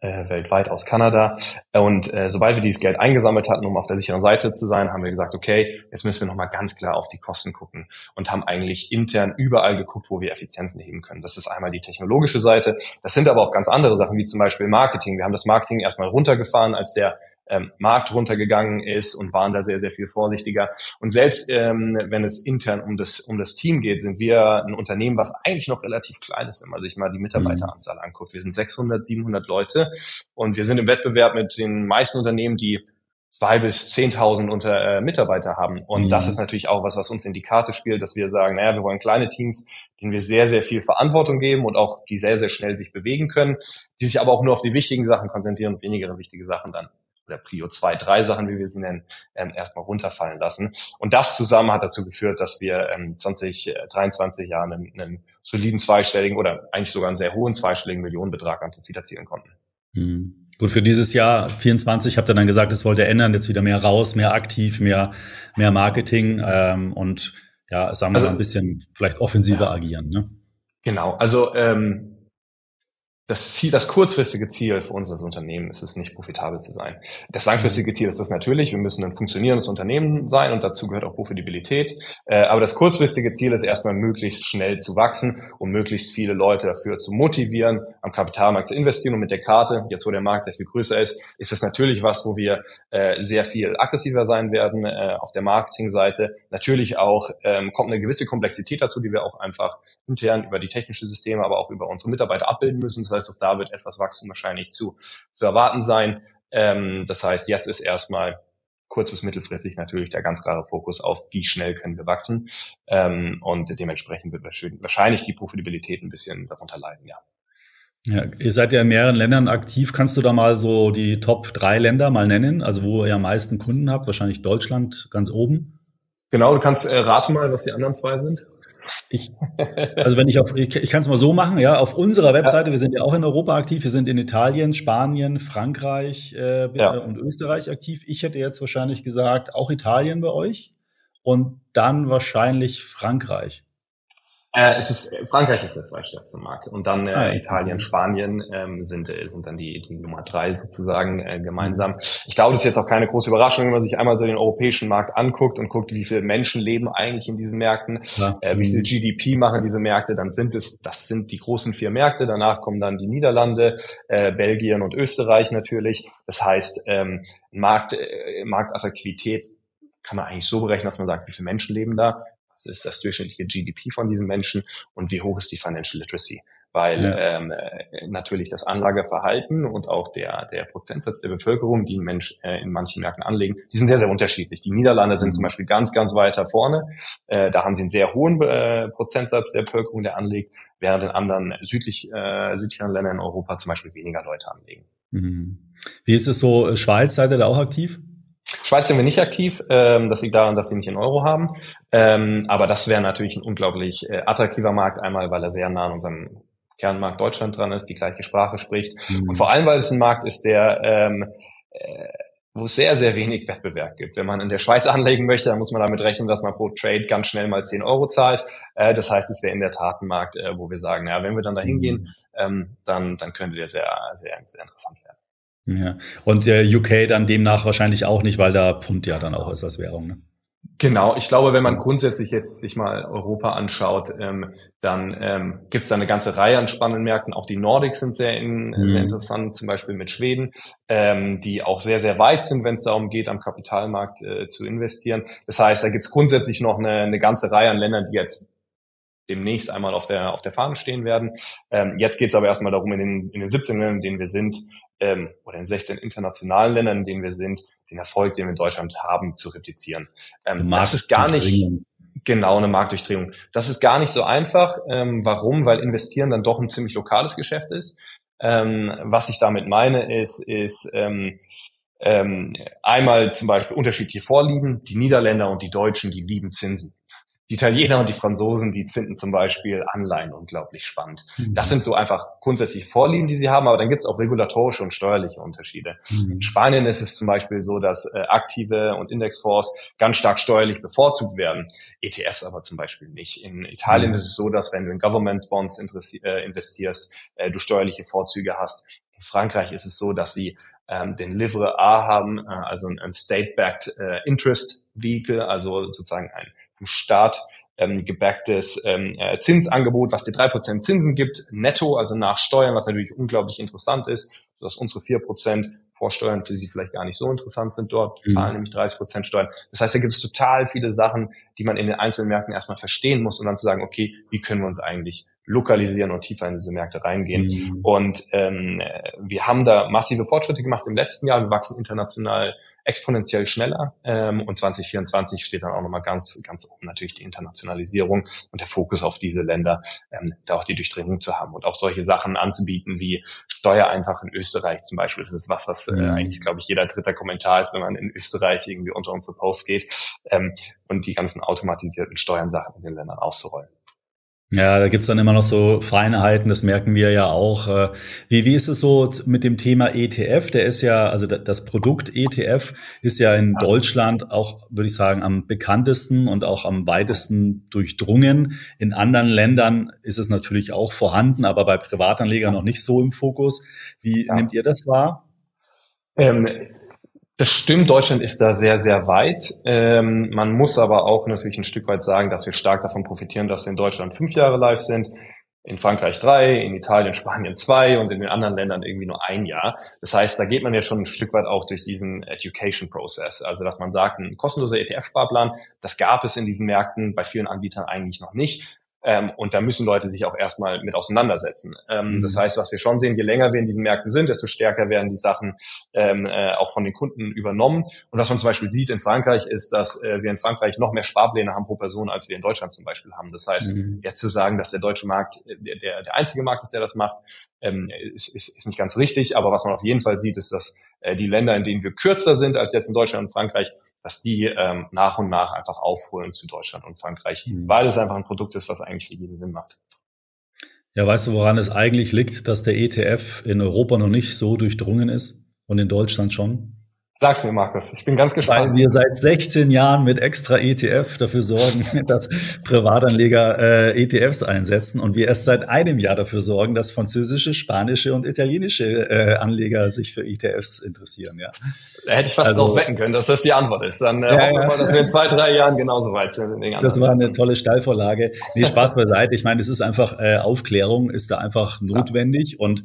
äh, weltweit aus Kanada. Und äh, sobald wir dieses Geld eingesammelt hatten, um auf der sicheren Seite zu sein, haben wir gesagt, okay, jetzt müssen wir nochmal ganz klar auf die Kosten gucken und haben eigentlich intern überall geguckt, wo wir Effizienzen heben können. Das ist einmal die technologische Seite. Das sind aber auch ganz andere Sachen, wie zum Beispiel Marketing. Wir haben das Marketing erstmal runtergefahren, als der ähm, Markt runtergegangen ist und waren da sehr, sehr viel vorsichtiger. Und selbst ähm, wenn es intern um das, um das Team geht, sind wir ein Unternehmen, was eigentlich noch relativ klein ist, wenn man sich mal die Mitarbeiteranzahl mhm. anguckt. Wir sind 600, 700 Leute und wir sind im Wettbewerb mit den meisten Unternehmen, die zwei bis zehntausend unter äh, Mitarbeiter haben. Und mhm. das ist natürlich auch was, was uns in die Karte spielt, dass wir sagen, naja, wir wollen kleine Teams, denen wir sehr, sehr viel Verantwortung geben und auch die sehr, sehr schnell sich bewegen können, die sich aber auch nur auf die wichtigen Sachen konzentrieren und weniger wichtige Sachen dann oder Prio 2, 3 Sachen, wie wir sie nennen, ähm, erstmal runterfallen lassen. Und das zusammen hat dazu geführt, dass wir ähm, 2023 äh, Jahren einen, einen soliden zweistelligen oder eigentlich sogar einen sehr hohen zweistelligen Millionenbetrag an Profit erzielen konnten. Mhm. Gut, für dieses Jahr 24 habt ihr dann gesagt, es wollt ihr ändern, jetzt wieder mehr raus, mehr aktiv, mehr, mehr Marketing ähm, und ja, sagen wir also, mal ein bisschen vielleicht offensiver ja. agieren. Ne? Genau, also ähm, das Ziel, das kurzfristige Ziel für uns als Unternehmen ist es nicht profitabel zu sein. Das langfristige Ziel ist es natürlich, wir müssen ein funktionierendes Unternehmen sein und dazu gehört auch Profitabilität. Äh, aber das kurzfristige Ziel ist erstmal möglichst schnell zu wachsen, um möglichst viele Leute dafür zu motivieren, am Kapitalmarkt zu investieren und mit der Karte, jetzt wo der Markt sehr viel größer ist, ist es natürlich was, wo wir äh, sehr viel aggressiver sein werden äh, auf der Marketingseite. Natürlich auch ähm, kommt eine gewisse Komplexität dazu, die wir auch einfach intern über die technischen Systeme, aber auch über unsere Mitarbeiter abbilden müssen. Das heißt, heißt, auch da wird etwas Wachstum wahrscheinlich zu, zu erwarten sein. Ähm, das heißt, jetzt ist erstmal kurz- bis mittelfristig natürlich der ganz klare Fokus auf, wie schnell können wir wachsen. Ähm, und dementsprechend wird wahrscheinlich die Profitabilität ein bisschen darunter leiden, ja. Ja, ihr seid ja in mehreren Ländern aktiv. Kannst du da mal so die Top drei Länder mal nennen? Also wo ihr am meisten Kunden habt? Wahrscheinlich Deutschland ganz oben. Genau, du kannst äh, raten mal, was die anderen zwei sind. Ich, *laughs* also wenn ich auf, ich, ich kann es mal so machen, ja, auf unserer Webseite, ja. wir sind ja auch in Europa aktiv, wir sind in Italien, Spanien, Frankreich äh, ja. und Österreich aktiv. Ich hätte jetzt wahrscheinlich gesagt, auch Italien bei euch und dann wahrscheinlich Frankreich. Äh, es ist Frankreich ist der zweitstärkste Markt und dann äh, ah, Italien, Spanien ähm, sind äh, sind dann die, die Nummer drei sozusagen äh, gemeinsam. Ich glaube, das ist jetzt auch keine große Überraschung, wenn man sich einmal so den europäischen Markt anguckt und guckt, wie viele Menschen leben eigentlich in diesen Märkten, ja. äh, wie viel GDP machen diese Märkte, dann sind es das sind die großen vier Märkte. Danach kommen dann die Niederlande, äh, Belgien und Österreich natürlich. Das heißt, ähm, Markt äh, Marktattraktivität kann man eigentlich so berechnen, dass man sagt, wie viele Menschen leben da ist das durchschnittliche GDP von diesen Menschen und wie hoch ist die Financial Literacy. Weil ja. ähm, äh, natürlich das Anlageverhalten und auch der, der Prozentsatz der Bevölkerung, die ein Mensch äh, in manchen Märkten anlegen, die sind sehr, sehr unterschiedlich. Die Niederlande sind zum mhm. Beispiel ganz, ganz weiter vorne. Äh, da haben sie einen sehr hohen äh, Prozentsatz der Bevölkerung, der anlegt, während in anderen südlich, äh, südlichen Ländern in Europa zum Beispiel weniger Leute anlegen. Mhm. Wie ist es so, Schweiz, seid ihr da auch aktiv? Schweiz sind wir nicht aktiv. Ähm, das liegt daran, dass sie nicht in Euro haben. Ähm, aber das wäre natürlich ein unglaublich äh, attraktiver Markt, einmal weil er sehr nah an unserem Kernmarkt Deutschland dran ist, die gleiche Sprache spricht. Mhm. Und vor allem, weil es ein Markt ist, der ähm, äh, wo es sehr, sehr wenig Wettbewerb gibt. Wenn man in der Schweiz *laughs* anlegen möchte, dann muss man damit rechnen, dass man pro Trade ganz schnell mal 10 Euro zahlt. Äh, das heißt, es wäre in der Tat ein Markt, äh, wo wir sagen, ja, wenn wir dann da hingehen, mhm. ähm, dann, dann könnte der sehr, sehr, sehr interessant werden. Ja. Und der UK dann demnach wahrscheinlich auch nicht, weil da Pfund ja dann auch ist als Währung. Ne? Genau, ich glaube, wenn man grundsätzlich jetzt sich mal Europa anschaut, ähm, dann ähm, gibt es da eine ganze Reihe an spannenden Märkten. Auch die Nordics sind sehr, in, mhm. sehr interessant, zum Beispiel mit Schweden, ähm, die auch sehr, sehr weit sind, wenn es darum geht, am Kapitalmarkt äh, zu investieren. Das heißt, da gibt es grundsätzlich noch eine, eine ganze Reihe an Ländern, die jetzt demnächst einmal auf der, auf der Fahne stehen werden. Ähm, jetzt geht es aber erstmal darum, in den, in den 17 Ländern, in denen wir sind, ähm, oder in 16 internationalen Ländern, in denen wir sind, den Erfolg, den wir in Deutschland haben, zu replizieren. Ähm, das ist gar nicht genau eine Marktdurchdringung. Das ist gar nicht so einfach. Ähm, warum? Weil investieren dann doch ein ziemlich lokales Geschäft ist. Ähm, was ich damit meine, ist, ist ähm, ähm, einmal zum Beispiel unterschiedliche Vorlieben. Die Niederländer und die Deutschen, die lieben Zinsen. Die Italiener und die Franzosen, die finden zum Beispiel Anleihen unglaublich spannend. Mhm. Das sind so einfach grundsätzlich Vorlieben, die sie haben, aber dann gibt es auch regulatorische und steuerliche Unterschiede. Mhm. In Spanien ist es zum Beispiel so, dass äh, aktive und Indexfonds ganz stark steuerlich bevorzugt werden, ETFs aber zum Beispiel nicht. In Italien mhm. ist es so, dass wenn du in Government Bonds äh, investierst, äh, du steuerliche Vorzüge hast. In Frankreich ist es so, dass sie ähm, den Livre A haben, äh, also ein, ein State-backed äh, Interest Vehicle, also sozusagen ein vom Staat ähm, gebacktes ähm, äh, Zinsangebot, was dir drei Prozent Zinsen gibt, netto, also nach Steuern, was natürlich unglaublich interessant ist, sodass unsere vier Prozent Vorsteuern für sie vielleicht gar nicht so interessant sind dort, mhm. zahlen nämlich 30 Prozent Steuern. Das heißt, da gibt es total viele Sachen, die man in den einzelnen Märkten erstmal verstehen muss und dann zu sagen, okay, wie können wir uns eigentlich lokalisieren und tiefer in diese Märkte reingehen. Mhm. Und ähm, wir haben da massive Fortschritte gemacht im letzten Jahr. Wir wachsen international exponentiell schneller. Ähm, und 2024 steht dann auch nochmal ganz, ganz oben natürlich die Internationalisierung und der Fokus auf diese Länder, ähm, da auch die Durchdringung zu haben und auch solche Sachen anzubieten wie Steuer einfach in Österreich zum Beispiel. Das ist was, was äh, mhm. eigentlich, glaube ich, jeder dritte Kommentar ist, wenn man in Österreich irgendwie unter unsere Post geht ähm, und die ganzen automatisierten Steuernsachen in den Ländern auszurollen. Ja, da gibt's dann immer noch so Feinheiten, das merken wir ja auch. Äh, wie, wie ist es so mit dem Thema ETF? Der ist ja, also das Produkt ETF ist ja in Deutschland auch, würde ich sagen, am bekanntesten und auch am weitesten durchdrungen. In anderen Ländern ist es natürlich auch vorhanden, aber bei Privatanlegern noch nicht so im Fokus. Wie ja. nehmt ihr das wahr? Ähm, das stimmt, Deutschland ist da sehr, sehr weit. Ähm, man muss aber auch natürlich ein Stück weit sagen, dass wir stark davon profitieren, dass wir in Deutschland fünf Jahre live sind, in Frankreich drei, in Italien, Spanien zwei und in den anderen Ländern irgendwie nur ein Jahr. Das heißt, da geht man ja schon ein Stück weit auch durch diesen Education Process. Also, dass man sagt, ein kostenloser ETF-Sparplan, das gab es in diesen Märkten bei vielen Anbietern eigentlich noch nicht. Ähm, und da müssen Leute sich auch erstmal mit auseinandersetzen. Ähm, mhm. Das heißt, was wir schon sehen, je länger wir in diesen Märkten sind, desto stärker werden die Sachen ähm, äh, auch von den Kunden übernommen. Und was man zum Beispiel sieht in Frankreich, ist, dass äh, wir in Frankreich noch mehr Sparpläne haben pro Person, als wir in Deutschland zum Beispiel haben. Das heißt, mhm. jetzt zu sagen, dass der deutsche Markt äh, der, der einzige Markt ist, der das macht, ähm, ist, ist, ist nicht ganz richtig. Aber was man auf jeden Fall sieht, ist, dass äh, die Länder, in denen wir kürzer sind als jetzt in Deutschland und Frankreich, dass die ähm, nach und nach einfach aufholen zu Deutschland und Frankreich, mhm. weil es einfach ein Produkt ist, was eigentlich für jeden Sinn macht. Ja, weißt du, woran es eigentlich liegt, dass der ETF in Europa noch nicht so durchdrungen ist und in Deutschland schon? Sag's mir, Markus. Ich bin ganz gespannt. Weil wir seit 16 Jahren mit extra ETF dafür sorgen, *laughs* dass Privatanleger äh, ETFs einsetzen und wir erst seit einem Jahr dafür sorgen, dass französische, spanische und italienische äh, Anleger sich für ETFs interessieren. Ja. Da hätte ich fast also, drauf wetten können, dass das die Antwort ist. Dann äh, ja, hoffen wir mal, dass wir in zwei, drei Jahren genauso weit sind. Das war eine tolle Steilvorlage. Nee, Spaß beiseite. Ich meine, es ist einfach äh, Aufklärung ist da einfach notwendig ja. und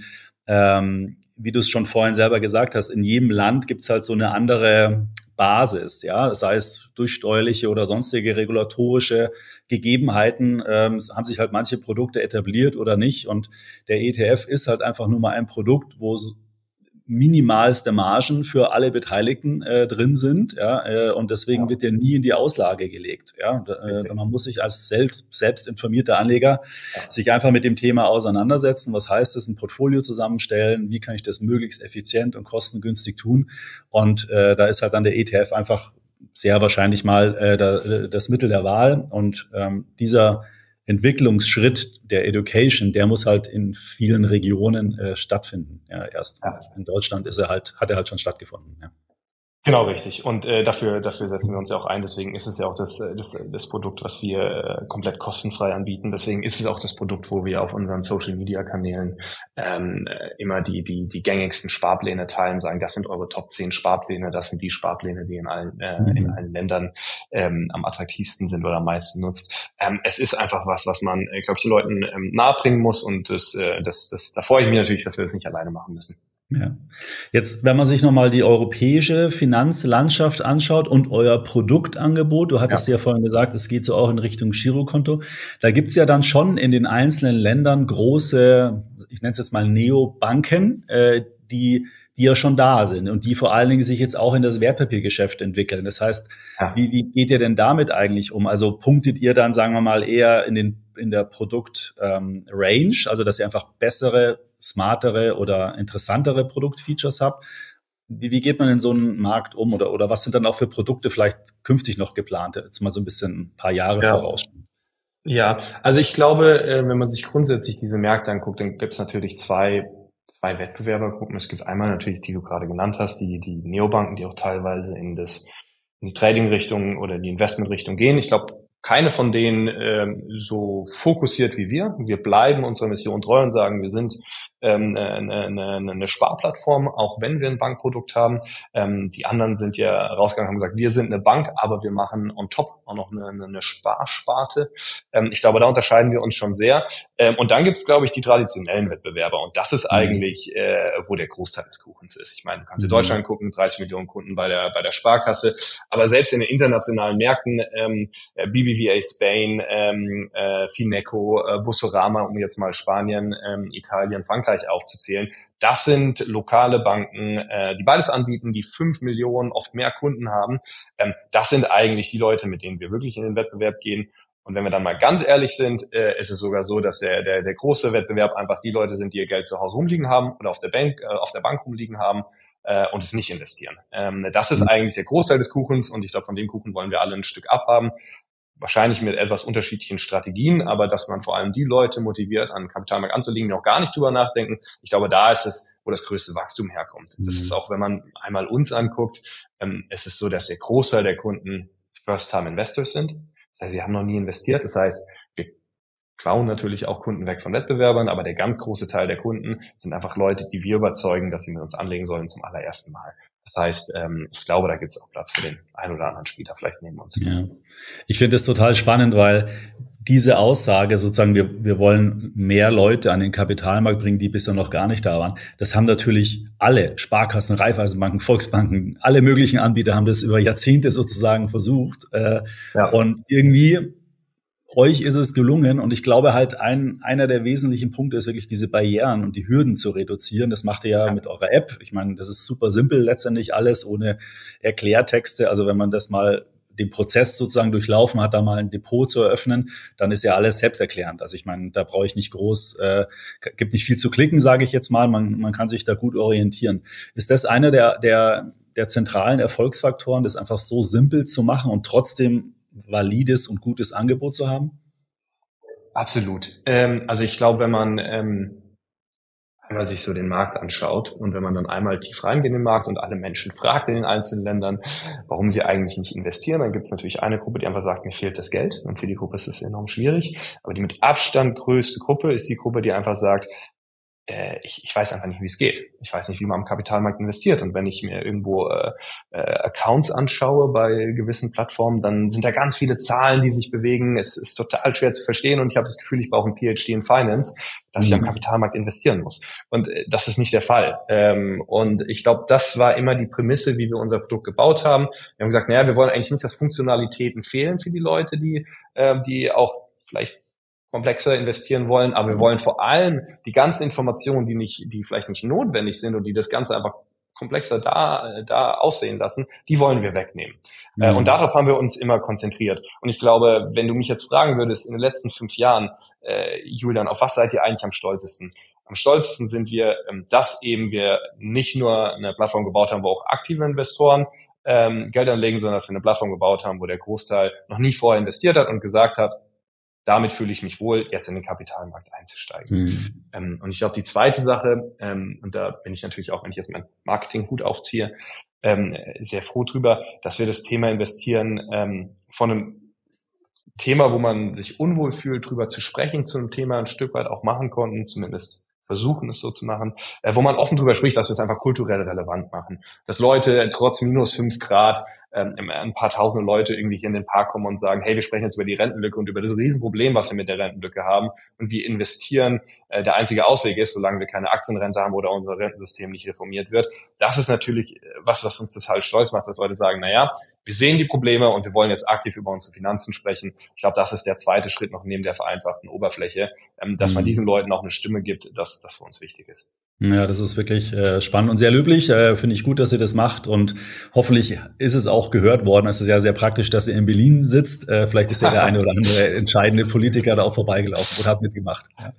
ähm, wie du es schon vorhin selber gesagt hast, in jedem Land gibt es halt so eine andere Basis, ja, das heißt durch steuerliche oder sonstige regulatorische Gegebenheiten ähm, haben sich halt manche Produkte etabliert oder nicht. Und der ETF ist halt einfach nur mal ein Produkt, wo minimalste Margen für alle Beteiligten äh, drin sind, ja, äh, und deswegen ja. wird der nie in die Auslage gelegt, ja. Äh, man muss sich als selbst, selbst informierter Anleger ja. sich einfach mit dem Thema auseinandersetzen. Was heißt es, ein Portfolio zusammenstellen? Wie kann ich das möglichst effizient und kostengünstig tun? Und äh, da ist halt dann der ETF einfach sehr wahrscheinlich mal äh, da, das Mittel der Wahl. Und ähm, dieser Entwicklungsschritt der Education, der muss halt in vielen Regionen äh, stattfinden. Ja, erst ja. in Deutschland ist er halt, hat er halt schon stattgefunden. Ja. Genau, richtig. Und äh, dafür, dafür setzen wir uns ja auch ein. Deswegen ist es ja auch das, äh, das, das Produkt, was wir äh, komplett kostenfrei anbieten. Deswegen ist es auch das Produkt, wo wir auf unseren Social-Media-Kanälen ähm, äh, immer die, die, die gängigsten Sparpläne teilen, sagen, das sind eure Top 10 Sparpläne, das sind die Sparpläne, die in allen, äh, mhm. in allen Ländern ähm, am attraktivsten sind oder am meisten nutzt. Ähm, es ist einfach was, was man, äh, glaube ich, den Leuten ähm, nahebringen muss und das, äh, das, das, da freue ich mich natürlich, dass wir das nicht alleine machen müssen. Ja. Jetzt, wenn man sich nochmal die europäische Finanzlandschaft anschaut und euer Produktangebot, du hattest ja, ja vorhin gesagt, es geht so auch in Richtung Girokonto, da gibt's ja dann schon in den einzelnen Ländern große, ich nenne es jetzt mal Neobanken, äh, die die ja schon da sind und die vor allen Dingen sich jetzt auch in das Wertpapiergeschäft entwickeln. Das heißt, ja. wie, wie geht ihr denn damit eigentlich um? Also punktet ihr dann, sagen wir mal, eher in den in der Produkt-Range, ähm, also dass ihr einfach bessere smartere oder interessantere Produktfeatures habt. Wie, wie geht man in so einen Markt um oder, oder was sind dann auch für Produkte vielleicht künftig noch geplant? Jetzt mal so ein bisschen ein paar Jahre ja. voraus. Ja, also ich glaube, äh, wenn man sich grundsätzlich diese Märkte anguckt, dann gibt es natürlich zwei, zwei Wettbewerbergruppen. Es gibt einmal natürlich, die du gerade genannt hast, die, die Neobanken, die auch teilweise in das in die Trading-Richtung oder die Investment-Richtung gehen. Ich glaube, keine von denen ähm, so fokussiert wie wir. Wir bleiben unserer Mission treu und sagen, wir sind ähm, eine, eine, eine Sparplattform, auch wenn wir ein Bankprodukt haben. Ähm, die anderen sind ja rausgegangen und haben gesagt, wir sind eine Bank, aber wir machen on top auch noch eine, eine Sparsparte. Ähm, ich glaube, da unterscheiden wir uns schon sehr. Ähm, und dann gibt es, glaube ich, die traditionellen Wettbewerber. Und das ist mhm. eigentlich, äh, wo der Großteil des Kuchens ist. Ich meine, du kannst in mhm. Deutschland gucken, 30 Millionen Kunden bei der, bei der Sparkasse. Aber selbst in den internationalen Märkten, ähm, BBVA Spain, ähm, äh, Fineco, äh, Bussorama, um jetzt mal Spanien, ähm, Italien, Frankreich aufzuzählen, das sind lokale Banken, äh, die beides anbieten, die fünf Millionen, oft mehr Kunden haben. Ähm, das sind eigentlich die Leute, mit denen wir wirklich in den Wettbewerb gehen. Und wenn wir dann mal ganz ehrlich sind, äh, ist es sogar so, dass der, der, der große Wettbewerb einfach die Leute sind, die ihr Geld zu Hause rumliegen haben oder auf der Bank, äh, auf der Bank rumliegen haben äh, und es nicht investieren. Ähm, das ist mhm. eigentlich der Großteil des Kuchens und ich glaube, von dem Kuchen wollen wir alle ein Stück abhaben wahrscheinlich mit etwas unterschiedlichen Strategien, aber dass man vor allem die Leute motiviert, an Kapitalmarkt anzulegen, die auch gar nicht drüber nachdenken. Ich glaube, da ist es, wo das größte Wachstum herkommt. Mhm. Das ist auch, wenn man einmal uns anguckt, ähm, es ist so, dass der Großteil der Kunden First-Time-Investors sind. Das heißt, sie haben noch nie investiert. Das heißt, wir klauen natürlich auch Kunden weg von Wettbewerbern, aber der ganz große Teil der Kunden sind einfach Leute, die wir überzeugen, dass sie mit uns anlegen sollen zum allerersten Mal. Das heißt, ähm, ich glaube, da gibt es auch Platz für den einen oder anderen Spieler vielleicht neben uns. Ja. Ich finde es total spannend, weil diese Aussage sozusagen, wir, wir wollen mehr Leute an den Kapitalmarkt bringen, die bisher noch gar nicht da waren. Das haben natürlich alle Sparkassen, Raiffeisenbanken, Volksbanken, alle möglichen Anbieter haben das über Jahrzehnte sozusagen versucht. Äh, ja. Und irgendwie euch ist es gelungen und ich glaube halt ein, einer der wesentlichen Punkte ist wirklich diese Barrieren und die Hürden zu reduzieren. Das macht ihr ja, ja. mit eurer App. Ich meine, das ist super simpel letztendlich alles ohne Erklärtexte. Also wenn man das mal den Prozess sozusagen durchlaufen hat, da mal ein Depot zu eröffnen, dann ist ja alles selbsterklärend. Also ich meine, da brauche ich nicht groß, äh, gibt nicht viel zu klicken, sage ich jetzt mal. Man, man kann sich da gut orientieren. Ist das einer der, der, der zentralen Erfolgsfaktoren, das einfach so simpel zu machen und trotzdem valides und gutes Angebot zu haben? Absolut. Ähm, also ich glaube, wenn man ähm, einmal sich so den Markt anschaut und wenn man dann einmal tief reingeht in den Markt und alle Menschen fragt in den einzelnen Ländern, warum sie eigentlich nicht investieren, dann gibt es natürlich eine Gruppe, die einfach sagt, mir fehlt das Geld und für die Gruppe ist es enorm schwierig. Aber die mit Abstand größte Gruppe ist die Gruppe, die einfach sagt, äh, ich, ich weiß einfach nicht, wie es geht. Ich weiß nicht, wie man am Kapitalmarkt investiert. Und wenn ich mir irgendwo äh, äh, Accounts anschaue bei gewissen Plattformen, dann sind da ganz viele Zahlen, die sich bewegen. Es ist total schwer zu verstehen und ich habe das Gefühl, ich brauche ein PhD in Finance, dass mhm. ich am mhm. Kapitalmarkt investieren muss. Und äh, das ist nicht der Fall. Ähm, und ich glaube, das war immer die Prämisse, wie wir unser Produkt gebaut haben. Wir haben gesagt, naja, wir wollen eigentlich nicht, dass Funktionalitäten fehlen für die Leute, die, äh, die auch vielleicht komplexer investieren wollen, aber wir wollen vor allem die ganzen Informationen, die nicht, die vielleicht nicht notwendig sind und die das Ganze einfach komplexer da, da aussehen lassen, die wollen wir wegnehmen. Äh, mhm. Und darauf haben wir uns immer konzentriert. Und ich glaube, wenn du mich jetzt fragen würdest, in den letzten fünf Jahren, äh, Julian, auf was seid ihr eigentlich am stolzesten? Am stolzesten sind wir, ähm, dass eben wir nicht nur eine Plattform gebaut haben, wo auch aktive Investoren ähm, Geld anlegen, sondern dass wir eine Plattform gebaut haben, wo der Großteil noch nie vorher investiert hat und gesagt hat, damit fühle ich mich wohl, jetzt in den Kapitalmarkt einzusteigen. Mhm. Ähm, und ich glaube, die zweite Sache, ähm, und da bin ich natürlich auch, wenn ich jetzt mein Marketing-Hut aufziehe, ähm, sehr froh drüber, dass wir das Thema investieren ähm, von einem Thema, wo man sich unwohl fühlt, drüber zu sprechen, zu einem Thema ein Stück weit auch machen konnten, zumindest versuchen es so zu machen, äh, wo man offen drüber spricht, dass wir es einfach kulturell relevant machen. Dass Leute trotz minus fünf Grad ähm, ein paar tausend Leute irgendwie hier in den Park kommen und sagen, hey, wir sprechen jetzt über die Rentenlücke und über das Riesenproblem, was wir mit der Rentenlücke haben und wie investieren äh, der einzige Ausweg ist, solange wir keine Aktienrente haben oder unser Rentensystem nicht reformiert wird. Das ist natürlich äh, was, was uns total stolz macht, dass Leute sagen, na ja, wir sehen die Probleme und wir wollen jetzt aktiv über unsere Finanzen sprechen. Ich glaube, das ist der zweite Schritt noch neben der vereinfachten Oberfläche, ähm, dass mhm. man diesen Leuten auch eine Stimme gibt, dass das für uns wichtig ist. Ja, das ist wirklich äh, spannend und sehr löblich. Äh, Finde ich gut, dass ihr das macht und hoffentlich ist es auch gehört worden. Es ist ja sehr praktisch, dass ihr in Berlin sitzt. Äh, vielleicht ist ja der *laughs* eine oder andere entscheidende Politiker da auch vorbeigelaufen und hat mitgemacht. Ja.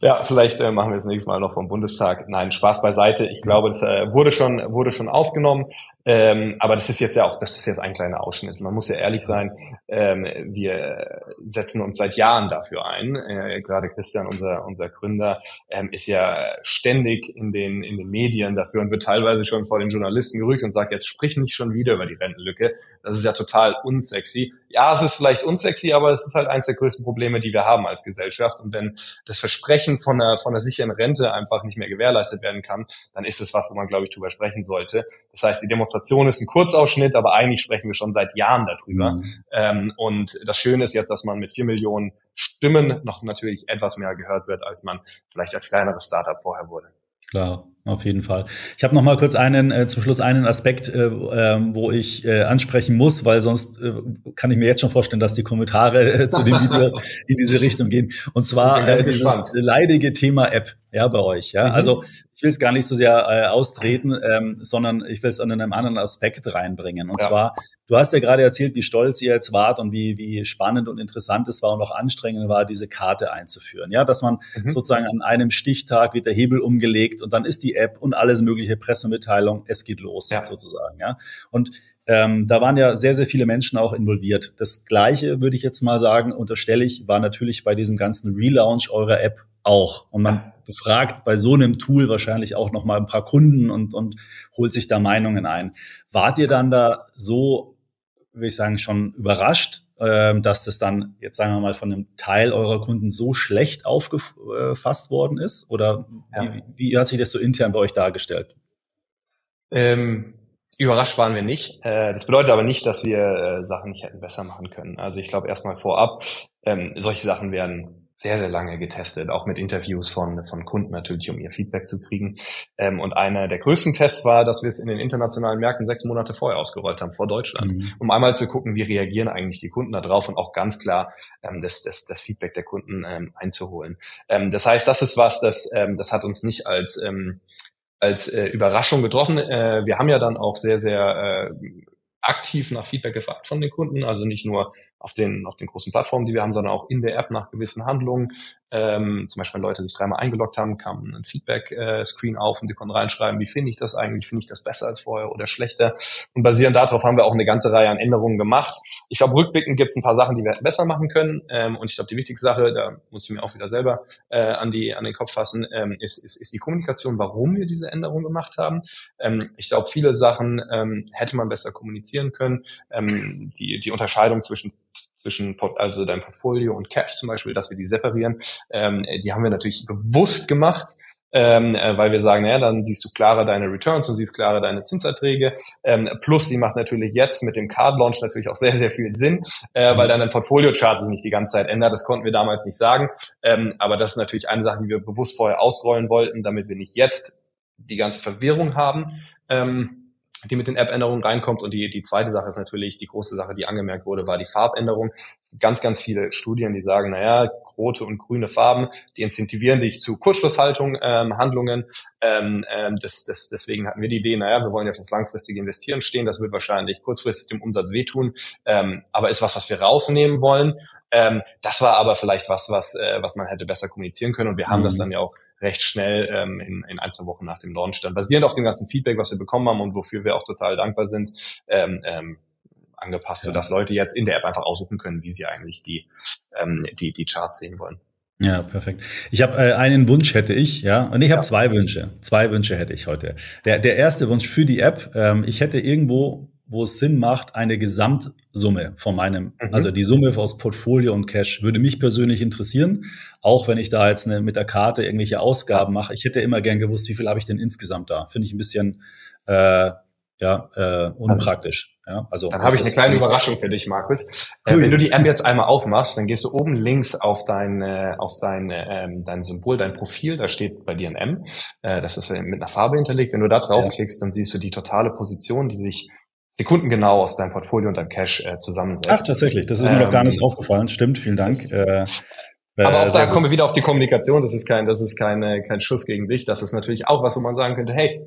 Ja, vielleicht äh, machen wir das nächste Mal noch vom Bundestag. Nein, Spaß beiseite. Ich glaube, das äh, wurde schon wurde schon aufgenommen. Ähm, aber das ist jetzt ja auch, das ist jetzt ein kleiner Ausschnitt. Man muss ja ehrlich sein, ähm, wir setzen uns seit Jahren dafür ein. Äh, gerade Christian, unser, unser Gründer, ähm, ist ja ständig in den, in den Medien dafür und wird teilweise schon vor den Journalisten gerügt und sagt, jetzt sprich nicht schon wieder über die Rentenlücke. Das ist ja total unsexy. Ja, es ist vielleicht unsexy, aber es ist halt eines der größten Probleme, die wir haben als Gesellschaft. Und wenn das Versprechen von einer, von einer sicheren Rente einfach nicht mehr gewährleistet werden kann, dann ist es was, wo man, glaube ich, drüber sprechen sollte. Das heißt, die Demonstration ist ein Kurzausschnitt, aber eigentlich sprechen wir schon seit Jahren darüber. Mhm. Ähm, und das Schöne ist jetzt, dass man mit vier Millionen Stimmen noch natürlich etwas mehr gehört wird, als man vielleicht als kleineres Startup vorher wurde. Klar, auf jeden Fall. Ich habe noch mal kurz einen äh, zum Schluss einen Aspekt, äh, äh, wo ich äh, ansprechen muss, weil sonst äh, kann ich mir jetzt schon vorstellen, dass die Kommentare äh, zu dem Video in diese Richtung gehen. Und zwar äh, dieses gespannt. leidige Thema App, ja, bei euch. Ja, mhm. also ich will es gar nicht so sehr äh, austreten, ähm, sondern ich will es an einem anderen Aspekt reinbringen. Und ja. zwar, du hast ja gerade erzählt, wie stolz ihr jetzt wart und wie, wie spannend und interessant es war und auch anstrengend war, diese Karte einzuführen. Ja, dass man mhm. sozusagen an einem Stichtag wird der Hebel umgelegt und dann ist die App und alles mögliche Pressemitteilung, es geht los ja. sozusagen. Ja, und ähm, da waren ja sehr, sehr viele Menschen auch involviert. Das Gleiche würde ich jetzt mal sagen, unterstelle ich, war natürlich bei diesem ganzen Relaunch eurer App auch. Und man befragt bei so einem Tool wahrscheinlich auch noch mal ein paar Kunden und, und holt sich da Meinungen ein. Wart ihr dann da so, würde ich sagen, schon überrascht, äh, dass das dann jetzt sagen wir mal von einem Teil eurer Kunden so schlecht aufgefasst worden ist? Oder ja. wie, wie hat sich das so intern bei euch dargestellt? Ähm, überrascht waren wir nicht. Äh, das bedeutet aber nicht, dass wir äh, Sachen nicht hätten besser machen können. Also ich glaube erstmal vorab, ähm, solche Sachen werden sehr, sehr lange getestet, auch mit Interviews von, von Kunden natürlich, um ihr Feedback zu kriegen. Ähm, und einer der größten Tests war, dass wir es in den internationalen Märkten sechs Monate vorher ausgerollt haben, vor Deutschland, mhm. um einmal zu gucken, wie reagieren eigentlich die Kunden da drauf und auch ganz klar ähm, das, das, das Feedback der Kunden ähm, einzuholen. Ähm, das heißt, das ist was, das, ähm, das hat uns nicht als ähm, als äh, Überraschung getroffen. Äh, wir haben ja dann auch sehr, sehr äh, aktiv nach Feedback gefragt von den Kunden, also nicht nur auf den, auf den großen Plattformen, die wir haben, sondern auch in der App nach gewissen Handlungen. Ähm, zum Beispiel, wenn Leute sich dreimal eingeloggt haben, kam ein Feedback-Screen auf und sie konnten reinschreiben, wie finde ich das eigentlich, finde ich das besser als vorher oder schlechter. Und basierend darauf haben wir auch eine ganze Reihe an Änderungen gemacht. Ich glaube, rückblickend gibt es ein paar Sachen, die wir besser machen können. Ähm, und ich glaube, die wichtigste Sache, da muss ich mir auch wieder selber äh, an, die, an den Kopf fassen, ähm, ist, ist, ist die Kommunikation, warum wir diese Änderungen gemacht haben. Ähm, ich glaube, viele Sachen ähm, hätte man besser kommunizieren können. Ähm, die, die Unterscheidung zwischen zwischen also deinem Portfolio und Cash zum Beispiel, dass wir die separieren. Ähm, die haben wir natürlich bewusst gemacht, ähm, äh, weil wir sagen, naja, dann siehst du klarer deine Returns und siehst klarer deine Zinserträge. Ähm, plus, die macht natürlich jetzt mit dem Card Launch natürlich auch sehr, sehr viel Sinn, äh, weil dann ein Portfolio-Chart sich nicht die ganze Zeit ändert. Das konnten wir damals nicht sagen. Ähm, aber das ist natürlich eine Sache, die wir bewusst vorher ausrollen wollten, damit wir nicht jetzt die ganze Verwirrung haben. Ähm, die mit den App-Änderungen reinkommt. Und die, die zweite Sache ist natürlich, die große Sache, die angemerkt wurde, war die Farbänderung. Es gibt ganz, ganz viele Studien, die sagen, naja, rote und grüne Farben, die incentivieren dich zu Kurzschlusshaltung, ähm, Handlungen. Ähm, ähm, das, das, deswegen hatten wir die Idee, naja, wir wollen jetzt das langfristige Investieren stehen. Das wird wahrscheinlich kurzfristig dem Umsatz wehtun, ähm, aber ist was, was wir rausnehmen wollen. Ähm, das war aber vielleicht was, was, äh, was man hätte besser kommunizieren können. Und wir haben mhm. das dann ja auch recht schnell ähm, in, in ein, zwei Wochen nach dem Launch dann basierend auf dem ganzen Feedback, was wir bekommen haben und wofür wir auch total dankbar sind, ähm, ähm, angepasst, ja. sodass Leute jetzt in der App einfach aussuchen können, wie sie eigentlich die, ähm, die, die Charts sehen wollen. Ja, perfekt. Ich habe äh, einen Wunsch hätte ich, ja, und ich habe ja. zwei Wünsche. Zwei Wünsche hätte ich heute. Der, der erste Wunsch für die App, ähm, ich hätte irgendwo, wo es Sinn macht, eine Gesamtsumme von meinem, mhm. also die Summe aus Portfolio und Cash, würde mich persönlich interessieren. Auch wenn ich da jetzt eine, mit der Karte irgendwelche Ausgaben mache. Ich hätte immer gern gewusst, wie viel habe ich denn insgesamt da? Finde ich ein bisschen äh, ja, äh, unpraktisch. Ja, also dann habe ich eine kleine Überraschung für dich, Markus. Äh, wenn du die App jetzt einmal aufmachst, dann gehst du oben links auf dein äh, auf dein ähm, dein Symbol, dein Profil. Da steht bei dir ein M. Äh, das ist mit einer Farbe hinterlegt. Wenn du da draufklickst, dann siehst du die totale Position, die sich sekundengenau aus deinem Portfolio und deinem Cash äh, zusammensetzt. Ach, tatsächlich. Das ist mir noch gar nicht ähm, aufgefallen. Stimmt. Vielen Dank. Äh, aber auch da kommen wir wieder auf die Kommunikation. Das ist kein, das ist keine, kein Schuss gegen dich. Das ist natürlich auch was, wo man sagen könnte, hey,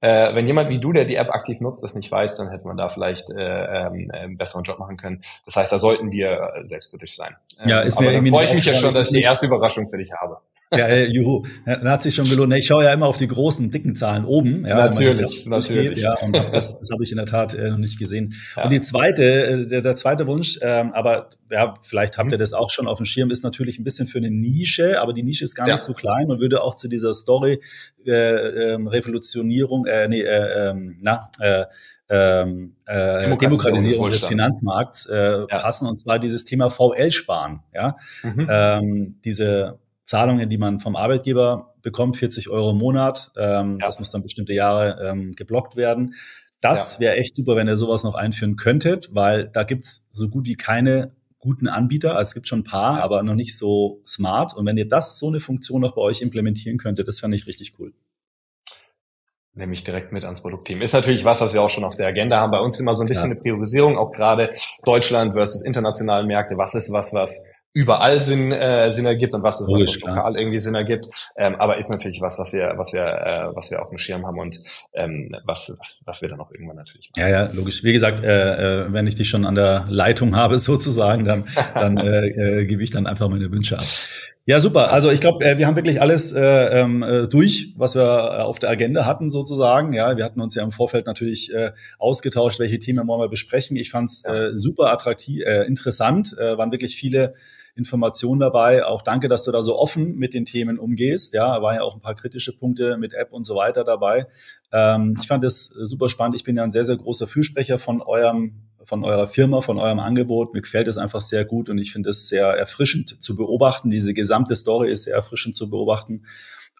äh, wenn jemand wie du, der die App aktiv nutzt, das nicht weiß, dann hätte man da vielleicht äh, ähm, einen besseren Job machen können. Das heißt, da sollten wir selbstkritisch sein. Ähm, ja, ist mir aber dann freue ich mich ja schon, dass ich die erste Überraschung für dich habe. Ja, äh, juhu. Dann hat sich schon gelohnt. Ich schaue ja immer auf die großen, dicken Zahlen oben. Ja, natürlich, natürlich. Ja, und das, das habe ich in der Tat äh, noch nicht gesehen. Ja. Und die zweite, äh, der, der zweite Wunsch, ähm, aber ja, vielleicht habt ihr das auch schon auf dem Schirm, ist natürlich ein bisschen für eine Nische, aber die Nische ist gar ja. nicht so klein und würde auch zu dieser Story äh, ähm, Revolutionierung, äh, nee, äh, ähm, na, äh, ähm, äh, Demokratisierung des Finanzmarkts äh, ja. passen und zwar dieses Thema VL sparen. Ja, mhm. ähm, diese Zahlungen, die man vom Arbeitgeber bekommt, 40 Euro im Monat. Ähm, ja. Das muss dann bestimmte Jahre ähm, geblockt werden. Das ja. wäre echt super, wenn ihr sowas noch einführen könntet, weil da gibt's so gut wie keine guten Anbieter. Also es gibt schon ein paar, ja. aber noch nicht so smart. Und wenn ihr das so eine Funktion noch bei euch implementieren könntet, das fände ich richtig cool nehme ich direkt mit ans Produktteam. Ist natürlich was, was wir auch schon auf der Agenda haben. Bei uns immer so ein bisschen ja. eine Priorisierung, auch gerade Deutschland versus internationale Märkte. Was ist was, was überall Sinn, äh, Sinn ergibt und was ist, was, was lokal irgendwie Sinn ergibt. Ähm, aber ist natürlich was, was wir, was wir, äh, was wir auf dem Schirm haben und ähm, was, was, was wir dann auch irgendwann natürlich machen. Ja, ja, logisch. Wie gesagt, äh, äh, wenn ich dich schon an der Leitung habe *laughs* sozusagen, dann, dann äh, äh, gebe ich dann einfach meine Wünsche ab. Ja, super. Also ich glaube, äh, wir haben wirklich alles äh, ähm, äh, durch, was wir äh, auf der Agenda hatten sozusagen. Ja, wir hatten uns ja im Vorfeld natürlich äh, ausgetauscht, welche Themen wollen wir besprechen. Ich fand es äh, super attraktiv, äh, interessant. Äh, waren wirklich viele Informationen dabei. Auch danke, dass du da so offen mit den Themen umgehst. Ja, waren ja auch ein paar kritische Punkte mit App und so weiter dabei. Ähm, ich fand es super spannend. Ich bin ja ein sehr, sehr großer Fürsprecher von eurem von eurer Firma, von eurem Angebot. Mir gefällt es einfach sehr gut und ich finde es sehr erfrischend zu beobachten. Diese gesamte Story ist sehr erfrischend zu beobachten.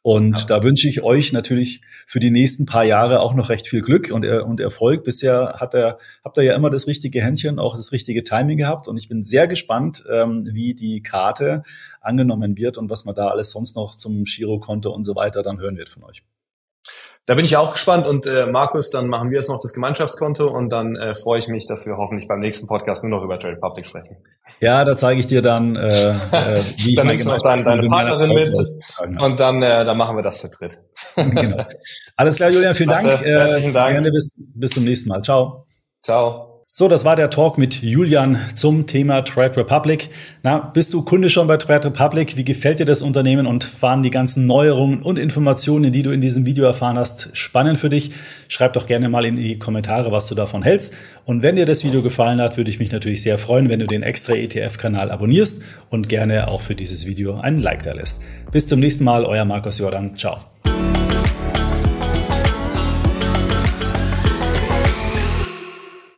Und ja. da wünsche ich euch natürlich für die nächsten paar Jahre auch noch recht viel Glück und, und Erfolg. Bisher hat er, habt ihr ja immer das richtige Händchen, auch das richtige Timing gehabt. Und ich bin sehr gespannt, ähm, wie die Karte angenommen wird und was man da alles sonst noch zum Girokonto und so weiter dann hören wird von euch. Da bin ich auch gespannt und äh, Markus, dann machen wir jetzt noch das Gemeinschaftskonto und dann äh, freue ich mich, dass wir hoffentlich beim nächsten Podcast nur noch über Trade Public sprechen. Ja, da zeige ich dir dann, äh, äh, wie *laughs* dann ich nimmst du noch deine, deine Partnerin mit und dann, äh, dann machen wir das zu dritt. *laughs* genau. Alles klar, Julian, vielen Dank. Äh, herzlichen Dank. Gerne bis, bis zum nächsten Mal. Ciao. Ciao. So, das war der Talk mit Julian zum Thema Trade Republic. Na, bist du Kunde schon bei Trade Republic? Wie gefällt dir das Unternehmen und waren die ganzen Neuerungen und Informationen, die du in diesem Video erfahren hast, spannend für dich? Schreib doch gerne mal in die Kommentare, was du davon hältst. Und wenn dir das Video gefallen hat, würde ich mich natürlich sehr freuen, wenn du den extra ETF-Kanal abonnierst und gerne auch für dieses Video einen Like da lässt. Bis zum nächsten Mal, euer Markus Jordan. Ciao.